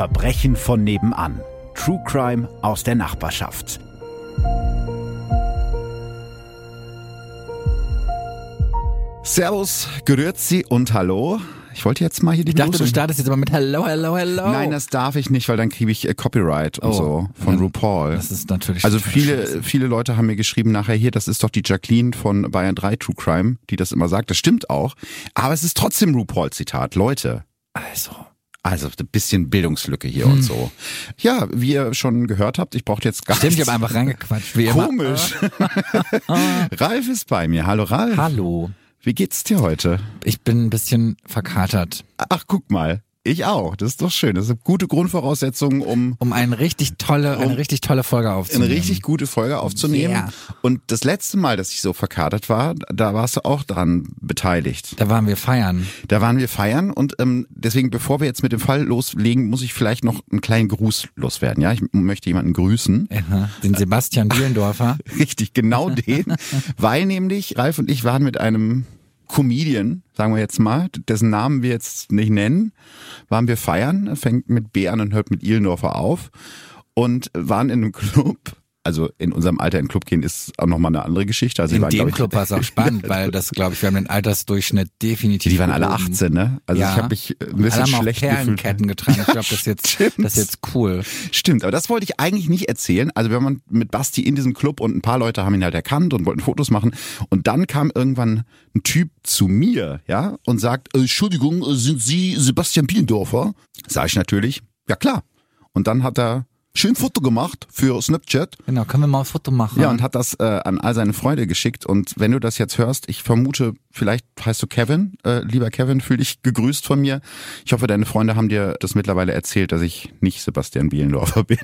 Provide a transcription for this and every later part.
Verbrechen von nebenan. True Crime aus der Nachbarschaft. Servus, Grüezi und Hallo. Ich wollte jetzt mal hier die Ich dachte, Blues- du startest jetzt aber mit Hello, Hello, Hello. Nein, das darf ich nicht, weil dann kriege ich äh, Copyright und Oh. so von Ja, RuPaul. Das ist natürlich. Also viele, scheiße. viele Leute haben mir geschrieben nachher hier, das ist doch die Jacqueline von Bayern 3 True Crime, die das immer sagt. Das stimmt auch. Aber es ist trotzdem RuPaul-Zitat. Leute, Also. Also ein bisschen Bildungslücke hier und so. Ja, wie ihr schon gehört habt, ich brauche jetzt gar Stimmt, ich habe einfach reingequatscht. Wie. Komisch. Ralf ist bei mir. Hallo Ralf. Hallo. Wie geht's dir heute? Ich bin ein bisschen verkatert. Ach, guck mal. Ich auch. Das ist doch schön. Das sind gute Grundvoraussetzungen, um Um eine richtig tolle, eine Um richtig tolle Folge eine aufzunehmen. richtig gute Folge aufzunehmen. Yeah. Und das letzte Mal, dass ich so verkatert war, da warst du auch dran beteiligt. Da waren wir feiern. Da waren wir feiern und ähm, deswegen, bevor wir jetzt mit dem Fall loslegen, muss ich vielleicht noch einen kleinen Gruß loswerden. Ja, ich möchte jemanden grüßen. Aha. Den Sebastian Bielendorfer. Richtig, genau den. Weil nämlich Ralf und ich waren mit einem Comedian, sagen wir jetzt mal, dessen Namen wir jetzt nicht nennen, waren wir feiern, Er fängt mit B an und hört mit Ihlendorfer auf und waren in einem Club. Also in unserem Alter in den Club gehen ist auch nochmal eine andere Geschichte. Also die In waren, dem ich, Club war es auch spannend, weil das, glaube ich, wir haben den Altersdurchschnitt definitiv. Die waren alle gehoben. 18, ne? Also ja. ich habe mich ein Alle bisschen haben auch schlecht gefühlt. Perlenketten getragen. Ich glaube, das ist jetzt, Stimmt. das ist jetzt cool. Stimmt, aber das wollte ich eigentlich nicht erzählen. Also wir waren mit Basti in diesem Club und ein paar Leute haben ihn halt erkannt und wollten Fotos machen. Und dann kam irgendwann ein Typ zu mir, ja, und sagt, äh, Entschuldigung, äh, sind Sie Sebastian Bielendorfer? Sag ich natürlich, ja klar. Und dann hat er schön Foto gemacht für Snapchat. Genau, können wir mal ein Foto machen? Ja, und hat das äh, an all seine Freunde geschickt. Und wenn du das jetzt hörst, ich vermute, vielleicht heißt du Kevin. Äh, lieber Kevin, fühl dich gegrüßt von mir. Ich hoffe, deine Freunde haben dir das mittlerweile erzählt, dass ich nicht Sebastian Bielendorfer bin.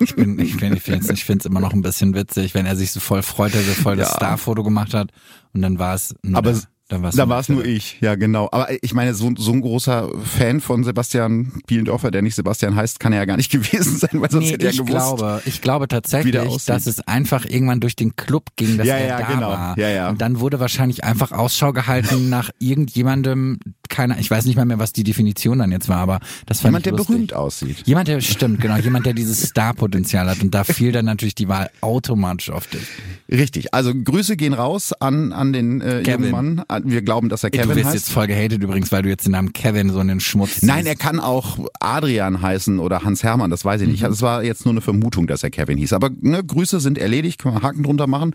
Ich bin, ich finde, ich finde es, ich finde es immer noch ein bisschen witzig, wenn er sich so voll freut, dass er voll das Ja. Starfoto gemacht hat und dann war es Aber dann war es Da war es nur ich, ja genau. Aber ich meine, so, so ein großer Fan von Sebastian Bielendorfer, der nicht Sebastian heißt, kann er ja gar nicht gewesen sein, weil sonst Nee, hätte er ich gewusst. glaube, ich glaube tatsächlich, dass es einfach irgendwann durch den Club ging, dass Ja, er ja, da genau. war. Ja, ja. Und dann wurde wahrscheinlich einfach Ausschau gehalten nach irgendjemandem, keiner, ich weiß nicht mal mehr, was die Definition dann jetzt war, aber das fand Jemand, der lustig. berühmt aussieht. Jemand, der stimmt, genau, jemand, der dieses Star-Potenzial hat. Und da fiel dann natürlich die Wahl automatisch auf dich. Richtig. Also Grüße gehen raus an, an den äh, Kevin. jungen Mann. An- Wir glauben, dass er du Kevin wirst heißt. jetzt voll gehatet übrigens, weil du jetzt den Namen Kevin so in den Schmutz Nein, ziehst. er kann auch Adrian heißen oder Hans Hermann, das weiß ich Mhm. nicht. Also es war jetzt nur eine Vermutung, dass er Kevin hieß. Aber ne, Grüße sind erledigt, können wir Haken drunter machen.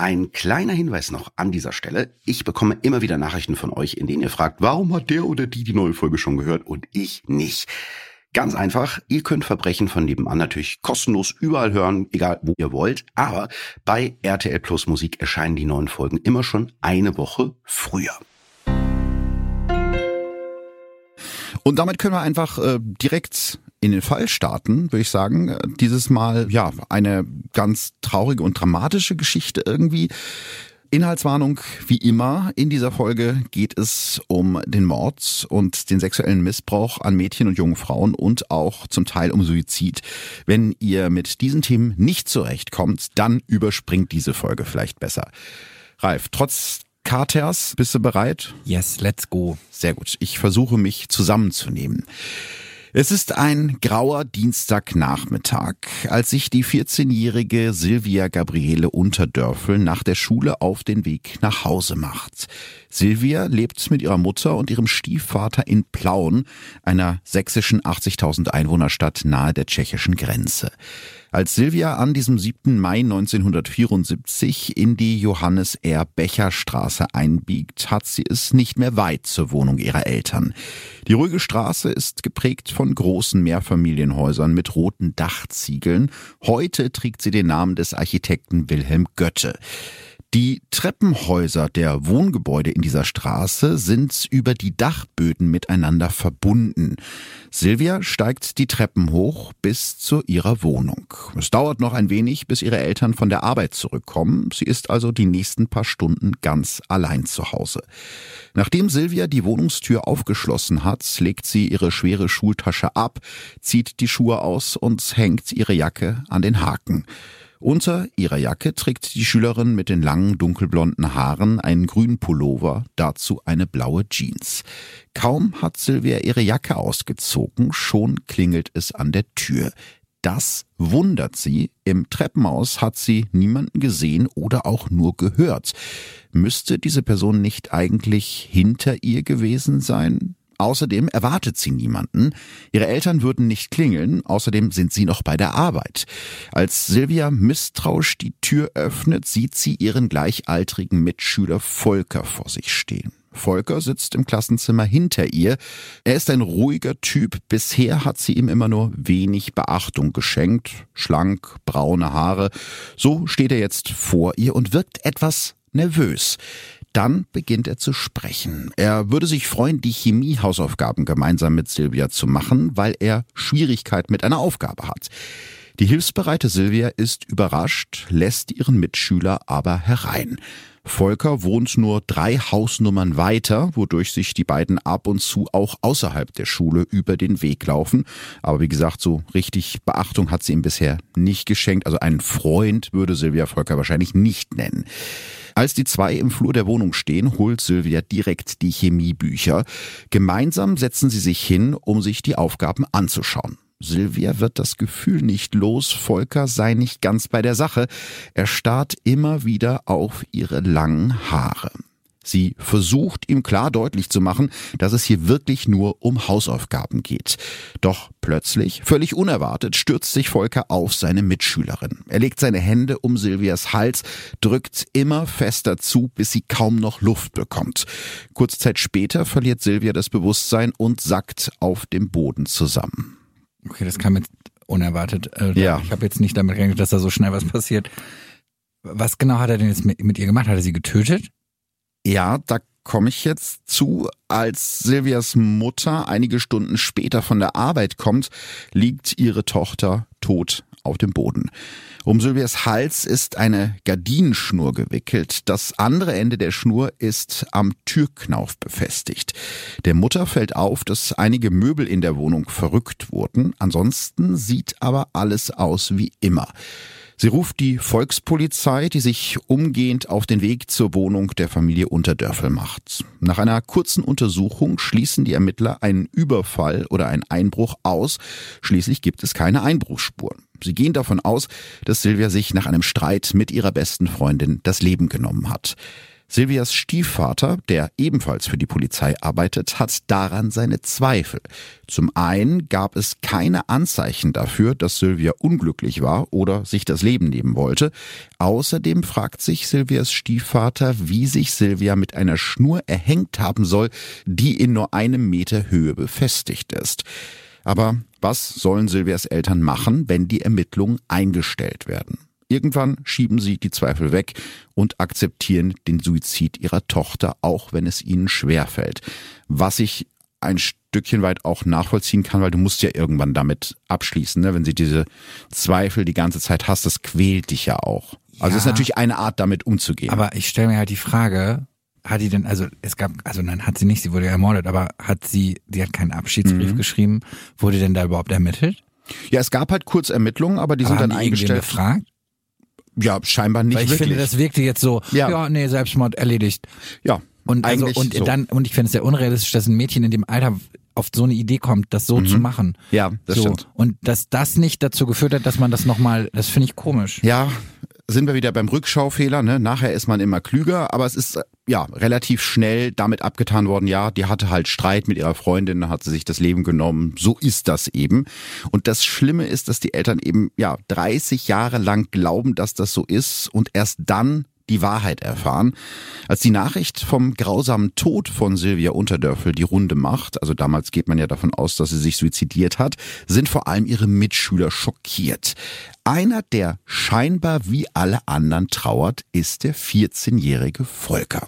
Ein kleiner Hinweis noch an dieser Stelle. Ich bekomme immer wieder Nachrichten von euch, in denen ihr fragt, warum hat der oder die die neue Folge schon gehört und ich nicht. Ganz einfach, ihr könnt Verbrechen von nebenan natürlich kostenlos überall hören, egal wo ihr wollt, aber bei RTL Plus Musik erscheinen die neuen Folgen immer schon eine Woche früher. Und damit können wir einfach äh, direkt in den Fall starten, würde ich sagen. Dieses Mal, ja, eine ganz traurige und dramatische Geschichte irgendwie. Inhaltswarnung, wie immer, in dieser Folge geht es um den Mord und den sexuellen Missbrauch an Mädchen und jungen Frauen und auch zum Teil um Suizid. Wenn ihr mit diesen Themen nicht zurechtkommt, dann überspringt diese Folge vielleicht besser. Ralf, trotz Katers, bist du bereit? Yes, let's go. Sehr gut. Ich versuche mich zusammenzunehmen. Es ist ein grauer Dienstagnachmittag, als sich die 14-jährige Silvia Gabriele Unterdörfel nach der Schule auf den Weg nach Hause macht. Silvia lebt mit ihrer Mutter und ihrem Stiefvater in Plauen, einer sächsischen 80.000 Einwohnerstadt nahe der tschechischen Grenze. Als Silvia an diesem 7. Mai 1974 in die Johannes R. Becher Straße einbiegt, hat sie es nicht mehr weit zur Wohnung ihrer Eltern. Die ruhige Straße ist geprägt von großen Mehrfamilienhäusern mit roten Dachziegeln. Heute trägt sie den Namen des Architekten Wilhelm Götte. Die Treppenhäuser der Wohngebäude in dieser Straße sind über die Dachböden miteinander verbunden. Silvia steigt die Treppen hoch bis zu ihrer Wohnung. Es dauert noch ein wenig, bis ihre Eltern von der Arbeit zurückkommen. Sie ist also die nächsten paar Stunden ganz allein zu Hause. Nachdem Silvia die Wohnungstür aufgeschlossen hat, legt sie ihre schwere Schultasche ab, zieht die Schuhe aus und hängt ihre Jacke an den Haken. Unter ihrer Jacke trägt die Schülerin mit den langen dunkelblonden Haaren einen grünen Pullover, dazu eine blaue Jeans. Kaum hat Silvia ihre Jacke ausgezogen, schon klingelt es an der Tür. Das wundert sie. Im Treppenhaus hat sie niemanden gesehen oder auch nur gehört. Müsste diese Person nicht eigentlich hinter ihr gewesen sein? Außerdem erwartet sie niemanden. Ihre Eltern würden nicht klingeln. Außerdem sind sie noch bei der Arbeit. Als Silvia misstrauisch die Tür öffnet, sieht sie ihren gleichaltrigen Mitschüler Volker vor sich stehen. Volker sitzt im Klassenzimmer hinter ihr. Er ist ein ruhiger Typ. Bisher hat sie ihm immer nur wenig Beachtung geschenkt. Schlank, braune Haare. So steht er jetzt vor ihr und wirkt etwas nervös. Dann beginnt er zu sprechen. Er würde sich freuen, die Chemiehausaufgaben gemeinsam mit Silvia zu machen, weil er Schwierigkeit mit einer Aufgabe hat. Die hilfsbereite Silvia ist überrascht, lässt ihren Mitschüler aber herein. Volker wohnt nur drei Hausnummern weiter, wodurch sich die beiden ab und zu auch außerhalb der Schule über den Weg laufen. Aber wie gesagt, so richtig Beachtung hat sie ihm bisher nicht geschenkt. Also einen Freund würde Silvia Volker wahrscheinlich nicht nennen. Als die zwei im Flur der Wohnung stehen, holt Silvia direkt die Chemiebücher. Gemeinsam setzen sie sich hin, um sich die Aufgaben anzuschauen. Silvia wird das Gefühl nicht los, Volker sei nicht ganz bei der Sache. Er starrt immer wieder auf ihre langen Haare. Sie versucht ihm klar deutlich zu machen, dass es hier wirklich nur um Hausaufgaben geht. Doch plötzlich, völlig unerwartet, stürzt sich Volker auf seine Mitschülerin. Er legt seine Hände um Silvias Hals, drückt immer fester zu, bis sie kaum noch Luft bekommt. Kurze Zeit später verliert Silvia das Bewusstsein und sackt auf dem Boden zusammen. Okay, das kam jetzt unerwartet. Äh, Ja. Ich habe jetzt nicht damit gerechnet, dass da so schnell was passiert. Was genau hat er denn jetzt mit, mit ihr gemacht? Hat er sie getötet? Ja, da komme ich jetzt zu. Als Silvias Mutter einige Stunden später von der Arbeit kommt, liegt ihre Tochter tot auf dem Boden. Um Silvias Hals ist eine Gardinenschnur gewickelt. Das andere Ende der Schnur ist am Türknauf befestigt. Der Mutter fällt auf, dass einige Möbel in der Wohnung verrückt wurden. Ansonsten sieht aber alles aus wie immer. Sie ruft die Volkspolizei, die sich umgehend auf den Weg zur Wohnung der Familie Unterdörfel macht. Nach einer kurzen Untersuchung schließen die Ermittler einen Überfall oder einen Einbruch aus. Schließlich gibt es keine Einbruchsspuren. Sie gehen davon aus, dass Silvia sich nach einem Streit mit ihrer besten Freundin das Leben genommen hat. Silvias Stiefvater, der ebenfalls für die Polizei arbeitet, hat daran seine Zweifel. Zum einen gab es keine Anzeichen dafür, dass Silvia unglücklich war oder sich das Leben nehmen wollte. Außerdem fragt sich Silvias Stiefvater, wie sich Silvia mit einer Schnur erhängt haben soll, die in nur einem Meter Höhe befestigt ist. Aber was sollen Silvias Eltern machen, wenn die Ermittlungen eingestellt werden? Irgendwann schieben sie die Zweifel weg und akzeptieren den Suizid ihrer Tochter, auch wenn es ihnen schwerfällt. Was ich ein Stückchen weit auch nachvollziehen kann, weil du musst ja irgendwann damit abschließen, ne? wenn sie diese Zweifel die ganze Zeit hast, das quält dich ja auch. Also es ist Ja. natürlich eine Art, damit umzugehen. Aber ich stelle mir halt die Frage, hat die denn, also es gab, also nein, hat sie nicht, sie wurde ja ermordet, aber hat sie, sie hat keinen Abschiedsbrief Mhm. geschrieben, wurde denn da überhaupt ermittelt? ja, es gab halt kurz Ermittlungen, aber die Aber sind dann eingestellt. befragt? Ja, scheinbar nicht Weil ich wirklich. finde, das wirkte jetzt so, Ja. ja, nee, Selbstmord erledigt. ja, Und also, und so. dann, und ich finde es sehr unrealistisch, dass ein Mädchen in dem Alter auf so eine Idee kommt, das so zu machen. Mhm. Ja, das so. stimmt. Und dass das nicht dazu geführt hat, dass man das nochmal, das finde ich komisch. Ja, sind wir wieder beim Rückschaufehler. Ne? Nachher ist man immer klüger, aber es ist ja relativ schnell damit abgetan worden. Ja, die hatte halt Streit mit ihrer Freundin, hat sie sich das Leben genommen. So ist das eben. Und das Schlimme ist, dass die Eltern eben ja 30 Jahre lang glauben, dass das so ist und erst dann die Wahrheit erfahren. Als die Nachricht vom grausamen Tod von Silvia Unterdörfel die Runde macht, also damals geht man ja davon aus, dass sie sich suizidiert hat, sind vor allem ihre Mitschüler schockiert. Einer, der scheinbar wie alle anderen trauert, ist der 14-jährige Volker.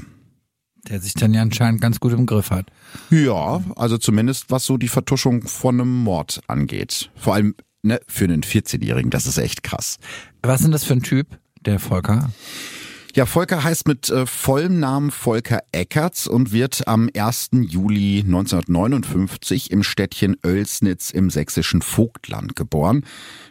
Der sich dann ja anscheinend ganz gut im Griff hat. Ja, also zumindest was so die Vertuschung von einem Mord angeht. Vor allem ne, für einen 14-Jährigen, das ist echt krass. Was ist denn das für ein Typ, der Volker? Ja, Volker heißt mit äh, vollem Namen Volker Eckertz und wird am 1. Juli 1959 im Städtchen Oelsnitz im sächsischen Vogtland geboren.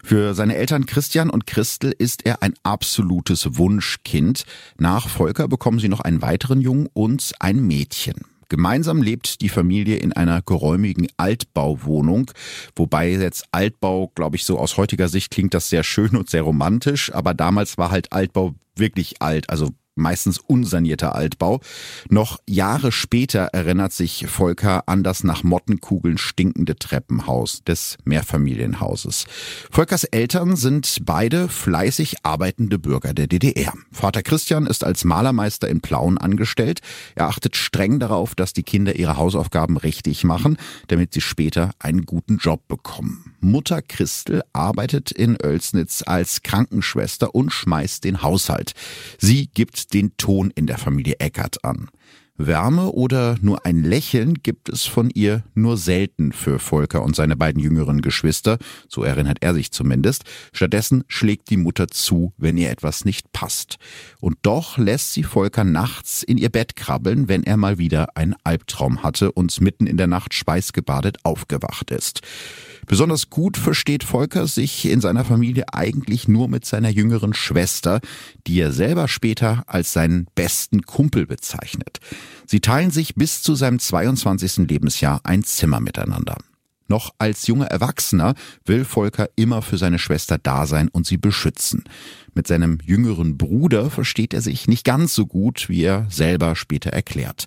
Für seine Eltern Christian und Christel ist er ein absolutes Wunschkind. Nach Volker bekommen sie noch einen weiteren Jungen und ein Mädchen. Gemeinsam lebt die Familie in einer geräumigen Altbauwohnung, wobei jetzt Altbau, glaube ich, so aus heutiger Sicht klingt das sehr schön und sehr romantisch, aber damals war halt Altbau wirklich alt, also meistens unsanierter Altbau. Noch Jahre später erinnert sich Volker an das nach Mottenkugeln stinkende Treppenhaus des Mehrfamilienhauses. Volkers Eltern sind beide fleißig arbeitende Bürger der DDR. Vater Christian ist als Malermeister in Plauen angestellt. Er achtet streng darauf, dass die Kinder ihre Hausaufgaben richtig machen, damit sie später einen guten Job bekommen. Mutter Christel arbeitet in Oelsnitz als Krankenschwester und schmeißt den Haushalt. Sie gibt den Ton in der Familie Eckert an. Wärme oder nur ein Lächeln gibt es von ihr nur selten für Volker und seine beiden jüngeren Geschwister, so erinnert er sich zumindest. Stattdessen schlägt die Mutter zu, wenn ihr etwas nicht passt. Und doch lässt sie Volker nachts in ihr Bett krabbeln, wenn er mal wieder einen Albtraum hatte und mitten in der Nacht schweißgebadet aufgewacht ist. Besonders gut versteht Volker sich in seiner Familie eigentlich nur mit seiner jüngeren Schwester, die er selber später als seinen besten Kumpel bezeichnet. Sie teilen sich bis zu seinem 22. Lebensjahr ein Zimmer miteinander. Noch als junger Erwachsener will Volker immer für seine Schwester da sein und sie beschützen. Mit seinem jüngeren Bruder versteht er sich nicht ganz so gut, wie er selber später erklärt.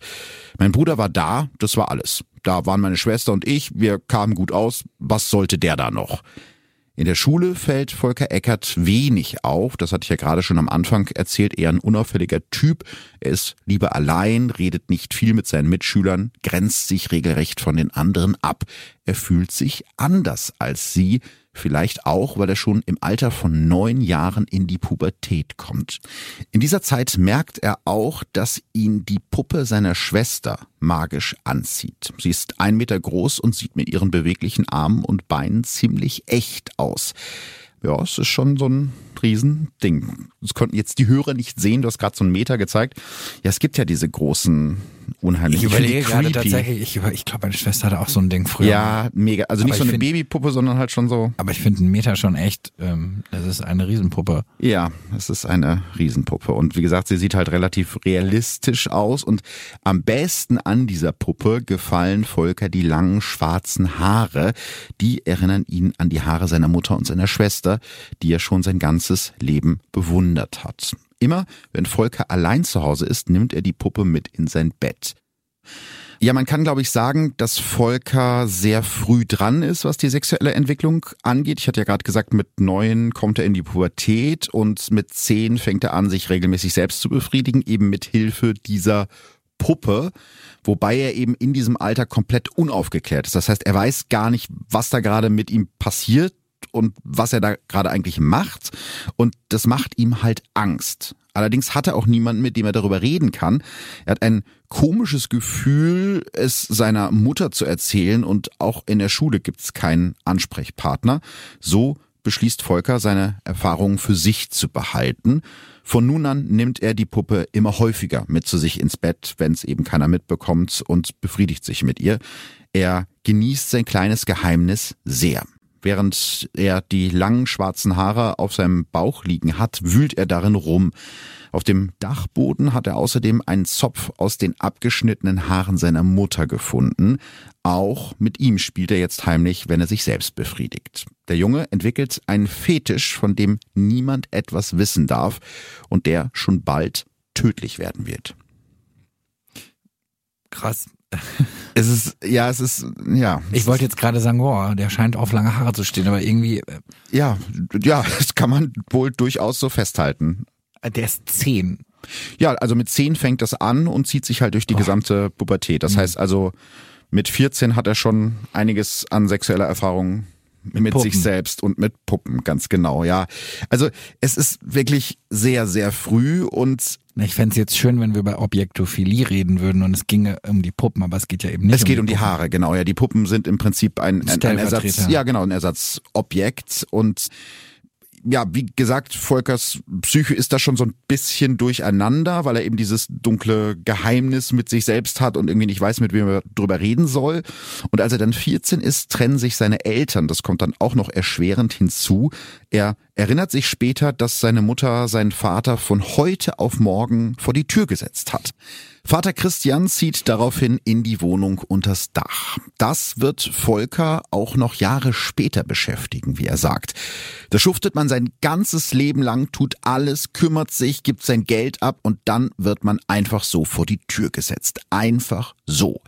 Mein Bruder war da, das war alles. Da waren meine Schwester und ich, wir kamen gut aus. Was sollte der da noch? In der Schule fällt Volker Eckert wenig auf, das hatte ich ja gerade schon am Anfang erzählt, eher ein unauffälliger Typ. Er ist lieber allein, redet nicht viel mit seinen Mitschülern, grenzt sich regelrecht von den anderen ab. Er fühlt sich anders als sie, Vielleicht auch, weil er schon im Alter von neun Jahren in die Pubertät kommt. In dieser Zeit merkt er auch, dass ihn die Puppe seiner Schwester magisch anzieht. Sie ist ein Meter groß und sieht mit ihren beweglichen Armen und Beinen ziemlich echt aus. Ja, es ist schon so ein Riesending. Das konnten jetzt die Hörer nicht sehen, du hast gerade so einen Meter gezeigt. Ja, es gibt ja diese großen unheimlich. Ich überlege gerade tatsächlich, ich, ich glaube, meine Schwester hatte auch so ein Ding früher. Ja, mega. Also nicht so eine find, Babypuppe, sondern halt schon so. Aber ich finde einen Meter schon echt, ähm, das ist eine Riesenpuppe. Ja, es ist eine Riesenpuppe. Und wie gesagt, sie sieht halt relativ realistisch aus. Und am besten an dieser Puppe gefallen Volker die langen schwarzen Haare. Die erinnern ihn an die Haare seiner Mutter und seiner Schwester, die er schon sein ganzes Leben bewundert hat. Immer, wenn Volker allein zu Hause ist, nimmt er die Puppe mit in sein Bett. Ja, man kann, glaube ich, sagen, dass Volker sehr früh dran ist, was die sexuelle Entwicklung angeht. Ich hatte ja gerade gesagt, mit neun kommt er in die Pubertät und mit zehn fängt er an, sich regelmäßig selbst zu befriedigen, eben mit Hilfe dieser Puppe, wobei er eben in diesem Alter komplett unaufgeklärt ist. Das heißt, er weiß gar nicht, was da gerade mit ihm passiert und was er da gerade eigentlich macht. Und das macht ihm halt Angst. Allerdings hat er auch niemanden, mit dem er darüber reden kann. Er hat ein komisches Gefühl, es seiner Mutter zu erzählen und auch in der Schule gibt es keinen Ansprechpartner. So beschließt Volker, seine Erfahrungen für sich zu behalten. Von nun an nimmt er die Puppe immer häufiger mit zu sich ins Bett, wenn es eben keiner mitbekommt und befriedigt sich mit ihr. Er genießt sein kleines Geheimnis sehr. Während er die langen schwarzen Haare auf seinem Bauch liegen hat, wühlt er darin rum. Auf dem Dachboden hat er außerdem einen Zopf aus den abgeschnittenen Haaren seiner Mutter gefunden. Auch mit ihm spielt er jetzt heimlich, wenn er sich selbst befriedigt. Der Junge entwickelt einen Fetisch, von dem niemand etwas wissen darf und der schon bald tödlich werden wird. Krass. Es ist, ja, es ist, ja. Ich wollte jetzt gerade sagen, boah, der scheint auf lange Haare zu stehen, aber irgendwie. Äh, ja, ja, das kann man wohl durchaus so festhalten. Der ist zehn. Ja, also mit zehn fängt das an und zieht sich halt durch die oh. gesamte Pubertät. Das mhm. heißt also, mit 14 hat er schon einiges an sexueller Erfahrung mit, mit sich selbst und mit Puppen, ganz genau, ja. Also es ist wirklich sehr, sehr früh und ich fände es jetzt schön, wenn wir über Objektophilie reden würden und es ginge um die Puppen, aber es geht ja eben nicht. Es um geht die um die Puppen. Haare, genau. Ja, die Puppen sind im Prinzip ein, ein, ein Ersatz, ja genau, ein Ersatzobjekt und ja, wie gesagt, Volkers Psyche ist da schon so ein bisschen durcheinander, weil er eben dieses dunkle Geheimnis mit sich selbst hat und irgendwie nicht weiß, mit wem er drüber reden soll. Und als er dann 14 ist, trennen sich seine Eltern. Das kommt dann auch noch erschwerend hinzu. Er erinnert sich später, dass seine Mutter seinen Vater von heute auf morgen vor die Tür gesetzt hat. Vater Christian zieht daraufhin in die Wohnung unters Dach. Das wird Volker auch noch Jahre später beschäftigen, wie er sagt. Da schuftet man sein ganzes Leben lang, tut alles, kümmert sich, gibt sein Geld ab und dann wird man einfach so vor die Tür gesetzt. Einfach so.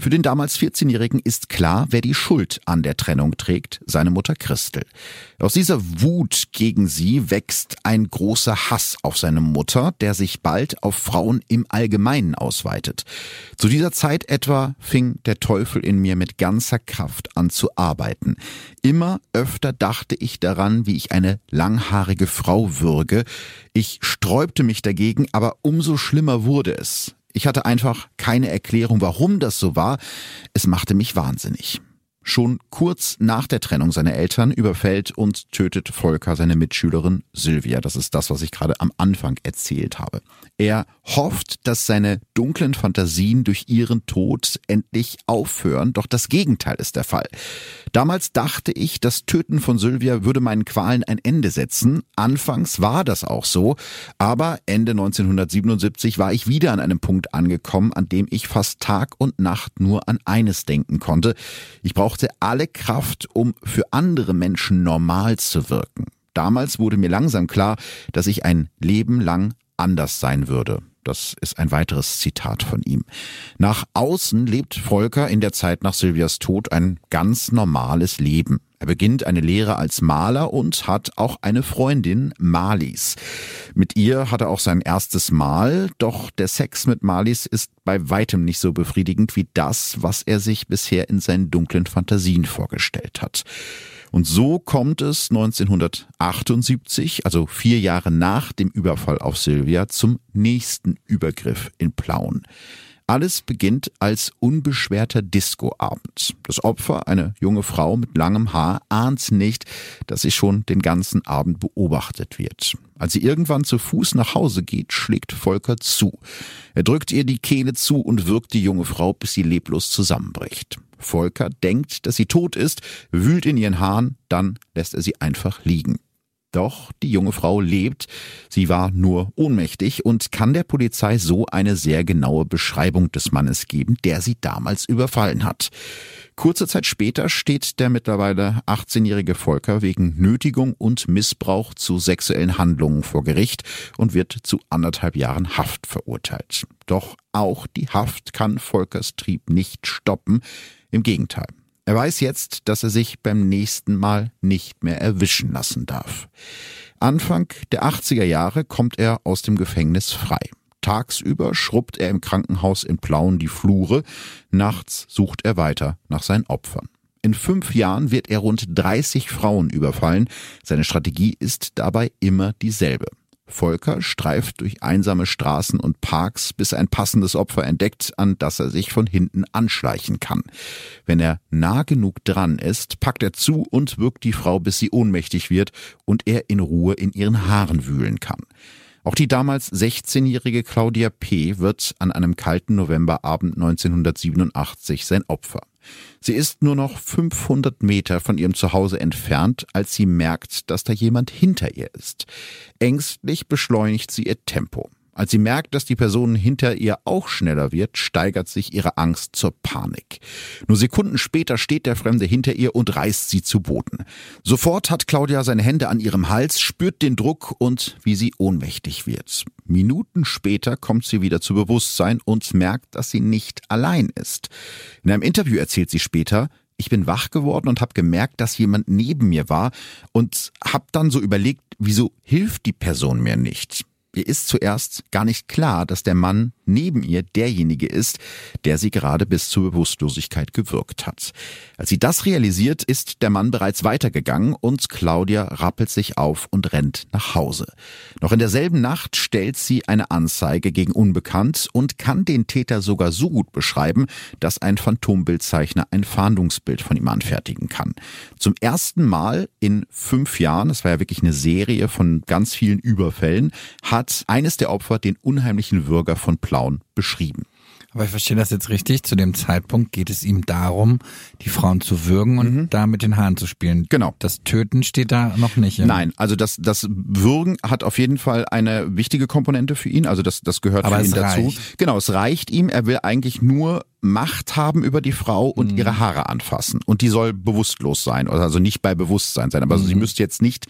Für den damals 14-Jährigen ist klar, wer die Schuld an der Trennung trägt, seine Mutter Christel. Aus dieser Wut gegen sie wächst ein großer Hass auf seine Mutter, der sich bald auf Frauen im Allgemeinen ausweitet. Zu dieser Zeit etwa fing der Teufel in mir mit ganzer Kraft an zu arbeiten. Immer öfter dachte ich daran, wie ich eine langhaarige Frau würge. Ich sträubte mich dagegen, aber umso schlimmer wurde es. Ich hatte einfach keine Erklärung, warum das so war. Es machte mich wahnsinnig. Schon kurz nach der Trennung seiner Eltern überfällt und tötet Volker seine Mitschülerin Sylvia. Das ist das, was ich gerade am Anfang erzählt habe. Er hofft, dass seine dunklen Fantasien durch ihren Tod endlich aufhören, doch das Gegenteil ist der Fall. Damals dachte ich, das Töten von Sylvia würde meinen Qualen ein Ende setzen. Anfangs war das auch so, aber Ende 1977 war ich wieder an einem Punkt angekommen, an dem ich fast Tag und Nacht nur an eines denken konnte. Ich brauchte alle Kraft, um für andere Menschen normal zu wirken. Damals wurde mir langsam klar, dass ich ein Leben lang anders sein würde. Das ist ein weiteres Zitat von ihm. Nach außen lebt Volker in der Zeit nach Silvias Tod ein ganz normales Leben. Er beginnt eine Lehre als Maler und hat auch eine Freundin, Malis. Mit ihr hat er auch sein erstes Mal, doch der Sex mit Malis ist bei weitem nicht so befriedigend wie das, was er sich bisher in seinen dunklen Fantasien vorgestellt hat. Und so kommt es 1978, also vier Jahre nach dem Überfall auf Silvia, zum nächsten Übergriff in Plauen. Alles beginnt als unbeschwerter Discoabend. Das Opfer, eine junge Frau mit langem Haar, ahnt nicht, dass sie schon den ganzen Abend beobachtet wird. Als sie irgendwann zu Fuß nach Hause geht, schlägt Volker zu. Er drückt ihr die Kehle zu und wirkt die junge Frau, bis sie leblos zusammenbricht. Volker denkt, dass sie tot ist, wühlt in ihren Haaren, dann lässt er sie einfach liegen. Doch die junge Frau lebt, sie war nur ohnmächtig und kann der Polizei so eine sehr genaue Beschreibung des Mannes geben, der sie damals überfallen hat. Kurze Zeit später steht der mittlerweile 18-jährige Volker wegen Nötigung und Missbrauch zu sexuellen Handlungen vor Gericht und wird zu anderthalb Jahren Haft verurteilt. Doch auch die Haft kann Volkers Trieb nicht stoppen. Im Gegenteil. Er weiß jetzt, dass er sich beim nächsten Mal nicht mehr erwischen lassen darf. Anfang der 80er Jahre kommt er aus dem Gefängnis frei. Tagsüber schrubbt er im Krankenhaus in Plauen die Flure, nachts sucht er weiter nach seinen Opfern. In fünf Jahren wird er rund 30 Frauen überfallen. Seine Strategie ist dabei immer dieselbe. Volker streift durch einsame Straßen und Parks, bis ein passendes Opfer entdeckt, an das er sich von hinten anschleichen kann. Wenn er nah genug dran ist, packt er zu und wirkt die Frau, bis sie ohnmächtig wird und er in Ruhe in ihren Haaren wühlen kann. Auch die damals 16-jährige Claudia P. wird an einem kalten Novemberabend 1987 sein Opfer. Sie ist nur noch 500 Meter von ihrem Zuhause entfernt, als sie merkt, dass da jemand hinter ihr ist. Ängstlich beschleunigt sie ihr Tempo. Als sie merkt, dass die Person hinter ihr auch schneller wird, steigert sich ihre Angst zur Panik. Nur Sekunden später steht der Fremde hinter ihr und reißt sie zu Boden. Sofort hat Claudia seine Hände an ihrem Hals, spürt den Druck und wie sie ohnmächtig wird. Minuten später kommt sie wieder zu Bewusstsein und merkt, dass sie nicht allein ist. In einem Interview erzählt sie später, ich bin wach geworden und habe gemerkt, dass jemand neben mir war und habe dann so überlegt, wieso hilft die Person mir nicht? Ihr ist zuerst gar nicht klar, dass der Mann neben ihr derjenige ist, der sie gerade bis zur Bewusstlosigkeit gewirkt hat. Als sie das realisiert, ist der Mann bereits weitergegangen und Claudia rappelt sich auf und rennt nach Hause. Noch in derselben Nacht stellt sie eine Anzeige gegen Unbekannt und kann den Täter sogar so gut beschreiben, dass ein Phantombildzeichner ein Fahndungsbild von ihm anfertigen kann. Zum ersten Mal in fünf Jahren, das war ja wirklich eine Serie von ganz vielen Überfällen, hat eines der Opfer den unheimlichen Würger von Plauen beschrieben. Aber ich verstehe das jetzt richtig. Zu dem Zeitpunkt geht es ihm darum, die Frauen zu würgen und mhm. da mit den Haaren zu spielen. Genau. Das Töten steht da noch nicht. Nein, also das, das Würgen hat auf jeden Fall eine wichtige Komponente für ihn. Also das, das gehört Aber für ihn dazu. Reicht. Genau, es reicht ihm. Er will eigentlich nur Macht haben über die Frau und mhm. ihre Haare anfassen. Und die soll bewusstlos sein, also nicht bei Bewusstsein sein. Aber mhm. sie müsste jetzt nicht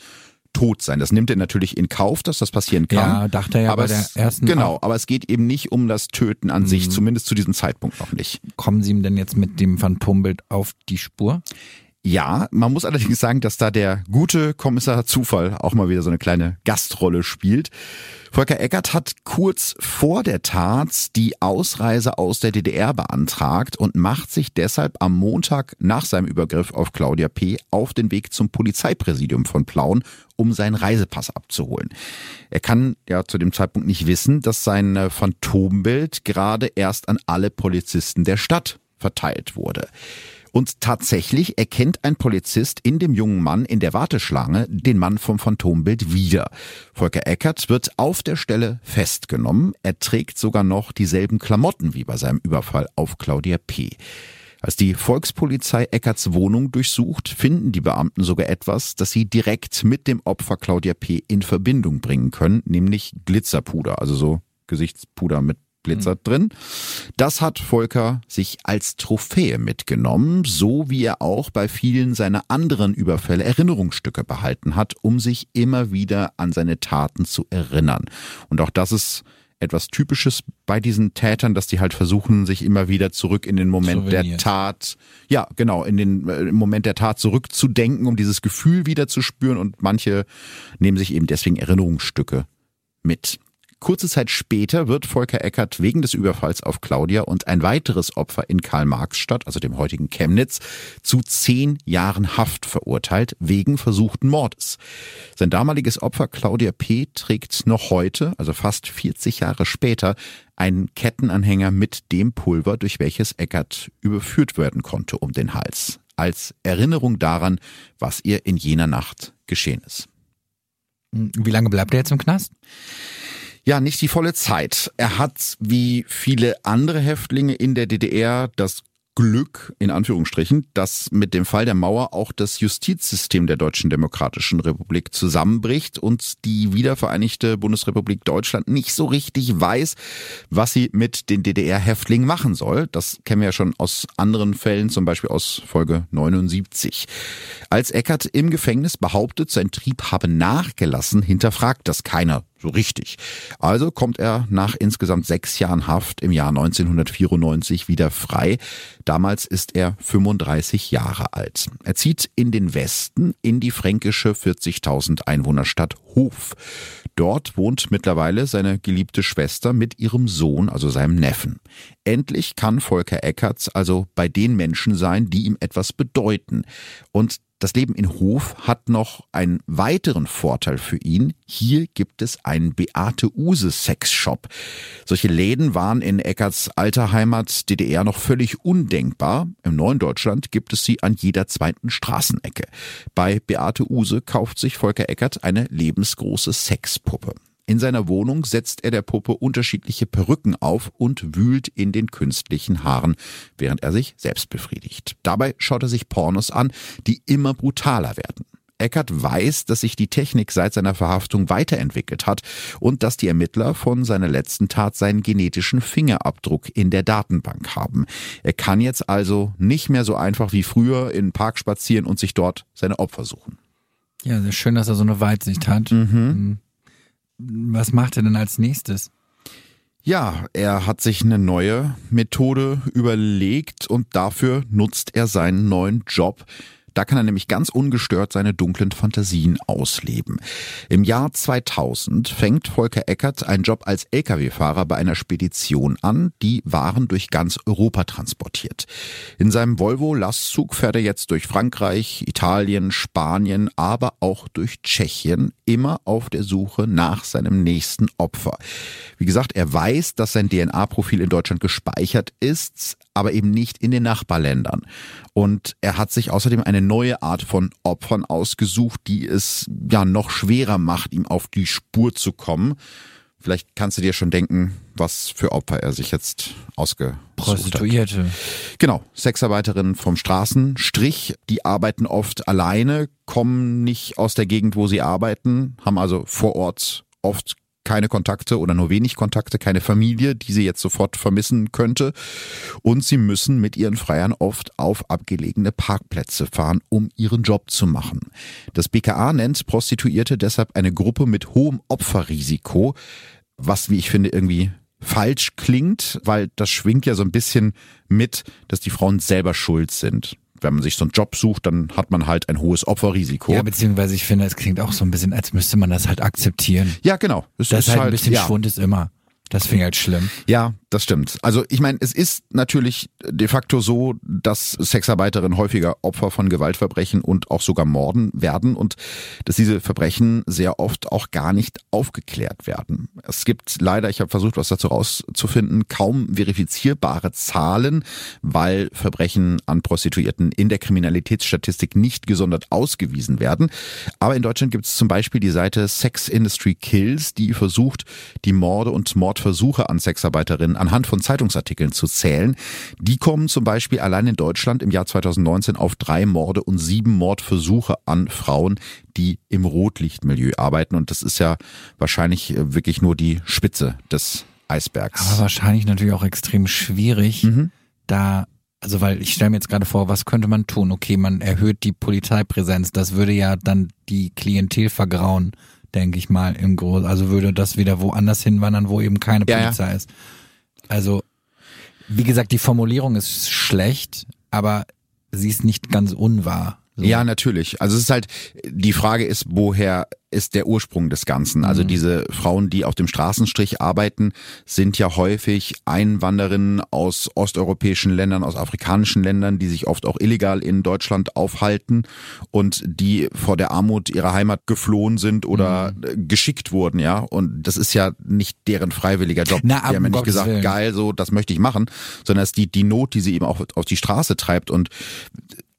tot sein. Das nimmt er natürlich in Kauf, dass das passieren kann. Ja, dachte er ja aber bei der es, ersten. Genau, auch. aber es geht eben nicht um das Töten an mhm. sich, zumindest zu diesem Zeitpunkt noch nicht. Kommen Sie ihm denn jetzt mit dem Phantombild auf die Spur? Ja, man muss allerdings sagen, dass da der gute Kommissar Zufall auch mal wieder so eine kleine Gastrolle spielt. Volker Eckert hat kurz vor der Tat die Ausreise aus der DDR beantragt und macht sich deshalb am Montag nach seinem Übergriff auf Claudia P. auf den Weg zum Polizeipräsidium von Plauen, um seinen Reisepass abzuholen. Er kann ja zu dem Zeitpunkt nicht wissen, dass sein Phantombild gerade erst an alle Polizisten der Stadt verteilt wurde. Und tatsächlich erkennt ein Polizist in dem jungen Mann in der Warteschlange den Mann vom Phantombild wieder. Volker Eckert wird auf der Stelle festgenommen. Er trägt sogar noch dieselben Klamotten wie bei seinem Überfall auf Claudia P. Als die Volkspolizei Eckerts Wohnung durchsucht, finden die Beamten sogar etwas, das sie direkt mit dem Opfer Claudia P. in Verbindung bringen können, nämlich Glitzerpuder, also so Gesichtspuder mit Glitzer mhm. drin. Das hat Volker sich als Trophäe mitgenommen, so wie er auch bei vielen seiner anderen Überfälle Erinnerungsstücke behalten hat, um sich immer wieder an seine Taten zu erinnern. Und auch das ist etwas Typisches bei diesen Tätern, dass die halt versuchen, sich immer wieder zurück in den Moment Souvenir. der Tat, ja, genau, in den äh, Moment der Tat zurückzudenken, um dieses Gefühl wieder zu spüren und manche nehmen sich eben deswegen Erinnerungsstücke mit. Kurze Zeit später wird Volker Eckert wegen des Überfalls auf Claudia und ein weiteres Opfer in Karl-Marx-Stadt, also dem heutigen Chemnitz, zu zehn Jahren Haft verurteilt wegen versuchten Mordes. Sein damaliges Opfer Claudia P. trägt noch heute, also fast 40 Jahre später, einen Kettenanhänger mit dem Pulver, durch welches Eckert überführt werden konnte, um den Hals. Als Erinnerung daran, was ihr in jener Nacht geschehen ist. Wie lange bleibt er jetzt im Knast? Ja, nicht die volle Zeit. Er hat wie viele andere Häftlinge in der DDR das Glück, in Anführungsstrichen, dass mit dem Fall der Mauer auch das Justizsystem der Deutschen Demokratischen Republik zusammenbricht und die wiedervereinigte Bundesrepublik Deutschland nicht so richtig weiß, was sie mit den DDR-Häftlingen machen soll. Das kennen wir ja schon aus anderen Fällen, zum Beispiel aus Folge 79. Als Eckert im Gefängnis behauptet, sein Trieb habe nachgelassen, hinterfragt das keiner so richtig. Also kommt er nach insgesamt sechs Jahren Haft im Jahr 1994 wieder frei. Damals ist er 35 Jahre alt. Er zieht in den Westen in die fränkische 40.000 Einwohnerstadt Hof. Dort wohnt mittlerweile seine geliebte Schwester mit ihrem Sohn, also seinem Neffen. Endlich kann Volker Eckerts also bei den Menschen sein, die ihm etwas bedeuten. Und das Leben in Hof hat noch einen weiteren Vorteil für ihn. Hier gibt es einen Beate Use Sexshop. Solche Läden waren in Eckerts alter Heimat DDR noch völlig undenkbar. Im neuen Deutschland gibt es sie an jeder zweiten Straßenecke. Bei Beate Use kauft sich Volker Eckert eine lebensgroße Sexpuppe. In seiner Wohnung setzt er der Puppe unterschiedliche Perücken auf und wühlt in den künstlichen Haaren, während er sich selbst befriedigt. Dabei schaut er sich Pornos an, die immer brutaler werden. Eckert weiß, dass sich die Technik seit seiner Verhaftung weiterentwickelt hat und dass die Ermittler von seiner letzten Tat seinen genetischen Fingerabdruck in der Datenbank haben. Er kann jetzt also nicht mehr so einfach wie früher in den Park spazieren und sich dort seine Opfer suchen. Ja, sehr schön, dass er so eine Weitsicht hat. Mhm. Was macht er denn als nächstes? Ja, er hat sich eine neue Methode überlegt und dafür nutzt er seinen neuen Job. Da kann er nämlich ganz ungestört seine dunklen Fantasien ausleben. Im Jahr 2000 fängt Volker Eckert einen Job als Lkw-Fahrer bei einer Spedition an, die Waren durch ganz Europa transportiert. In seinem Volvo-Lastzug fährt er jetzt durch Frankreich, Italien, Spanien, aber auch durch Tschechien, immer auf der Suche nach seinem nächsten Opfer. Wie gesagt, er weiß, dass sein DNA-Profil in Deutschland gespeichert ist, aber eben nicht in den Nachbarländern. Und er hat sich außerdem eine neue Art von Opfern ausgesucht, die es ja noch schwerer macht, ihm auf die Spur zu kommen. Vielleicht kannst du dir schon denken, was für Opfer er sich jetzt ausgesucht Prostituierte. hat. Genau, Sexarbeiterinnen vom Straßenstrich, die arbeiten oft alleine, kommen nicht aus der Gegend, wo sie arbeiten, haben also vor Ort oft keine Kontakte oder nur wenig Kontakte, keine Familie, die sie jetzt sofort vermissen könnte. Und sie müssen mit ihren Freiern oft auf abgelegene Parkplätze fahren, um ihren Job zu machen. Das BKA nennt Prostituierte deshalb eine Gruppe mit hohem Opferrisiko, was, wie ich finde, irgendwie falsch klingt, weil das schwingt ja so ein bisschen mit, dass die Frauen selber schuld sind wenn man sich so einen Job sucht, dann hat man halt ein hohes Opferrisiko. Ja, beziehungsweise ich finde, es klingt auch so ein bisschen, als müsste man das halt akzeptieren. Ja, genau. Es das ist halt ein bisschen ja. Schwund ist immer. Das finde ich halt schlimm. Ja, das stimmt. Also ich meine, es ist natürlich de facto so, dass Sexarbeiterinnen häufiger Opfer von Gewaltverbrechen und auch sogar Morden werden und dass diese Verbrechen sehr oft auch gar nicht aufgeklärt werden. Es gibt leider, ich habe versucht, was dazu rauszufinden, kaum verifizierbare Zahlen, weil Verbrechen an Prostituierten in der Kriminalitätsstatistik nicht gesondert ausgewiesen werden. Aber in Deutschland gibt es zum Beispiel die Seite Sex Industry Kills, die versucht, die Morde und Mordversuche an Sexarbeiterinnen anhand von Zeitungsartikeln zu zählen. Die kommen zum Beispiel allein in Deutschland im Jahr 2019 auf drei Morde und sieben Mordversuche an Frauen, die im Rotlichtmilieu arbeiten. Und das ist ja wahrscheinlich äh, wirklich nur die Spitze des Eisbergs. Aber wahrscheinlich natürlich auch extrem schwierig, mhm. da also weil ich stelle mir jetzt gerade vor, was könnte man tun? Okay, man erhöht die Polizeipräsenz, das würde ja dann die Klientel vergrauen, denke ich mal im Großen. Also würde das wieder woanders hinwandern, wo eben keine Polizei ja, ja. ist. Also, wie gesagt, die Formulierung ist schlecht, aber sie ist nicht ganz unwahr. So. Ja, natürlich. Also es ist halt, die Frage ist, woher ist der Ursprung des Ganzen? Also mhm. diese Frauen, die auf dem Straßenstrich arbeiten, sind ja häufig Einwanderinnen aus osteuropäischen Ländern, aus afrikanischen Ländern, die sich oft auch illegal in Deutschland aufhalten und die vor der Armut ihrer Heimat geflohen sind oder mhm. geschickt wurden, ja. Und das ist ja nicht deren freiwilliger Job. Na, die haben ja nicht Gottes gesagt, Willen. geil, so, das möchte ich machen, sondern es ist die, die Not, die sie eben auch auf die Straße treibt und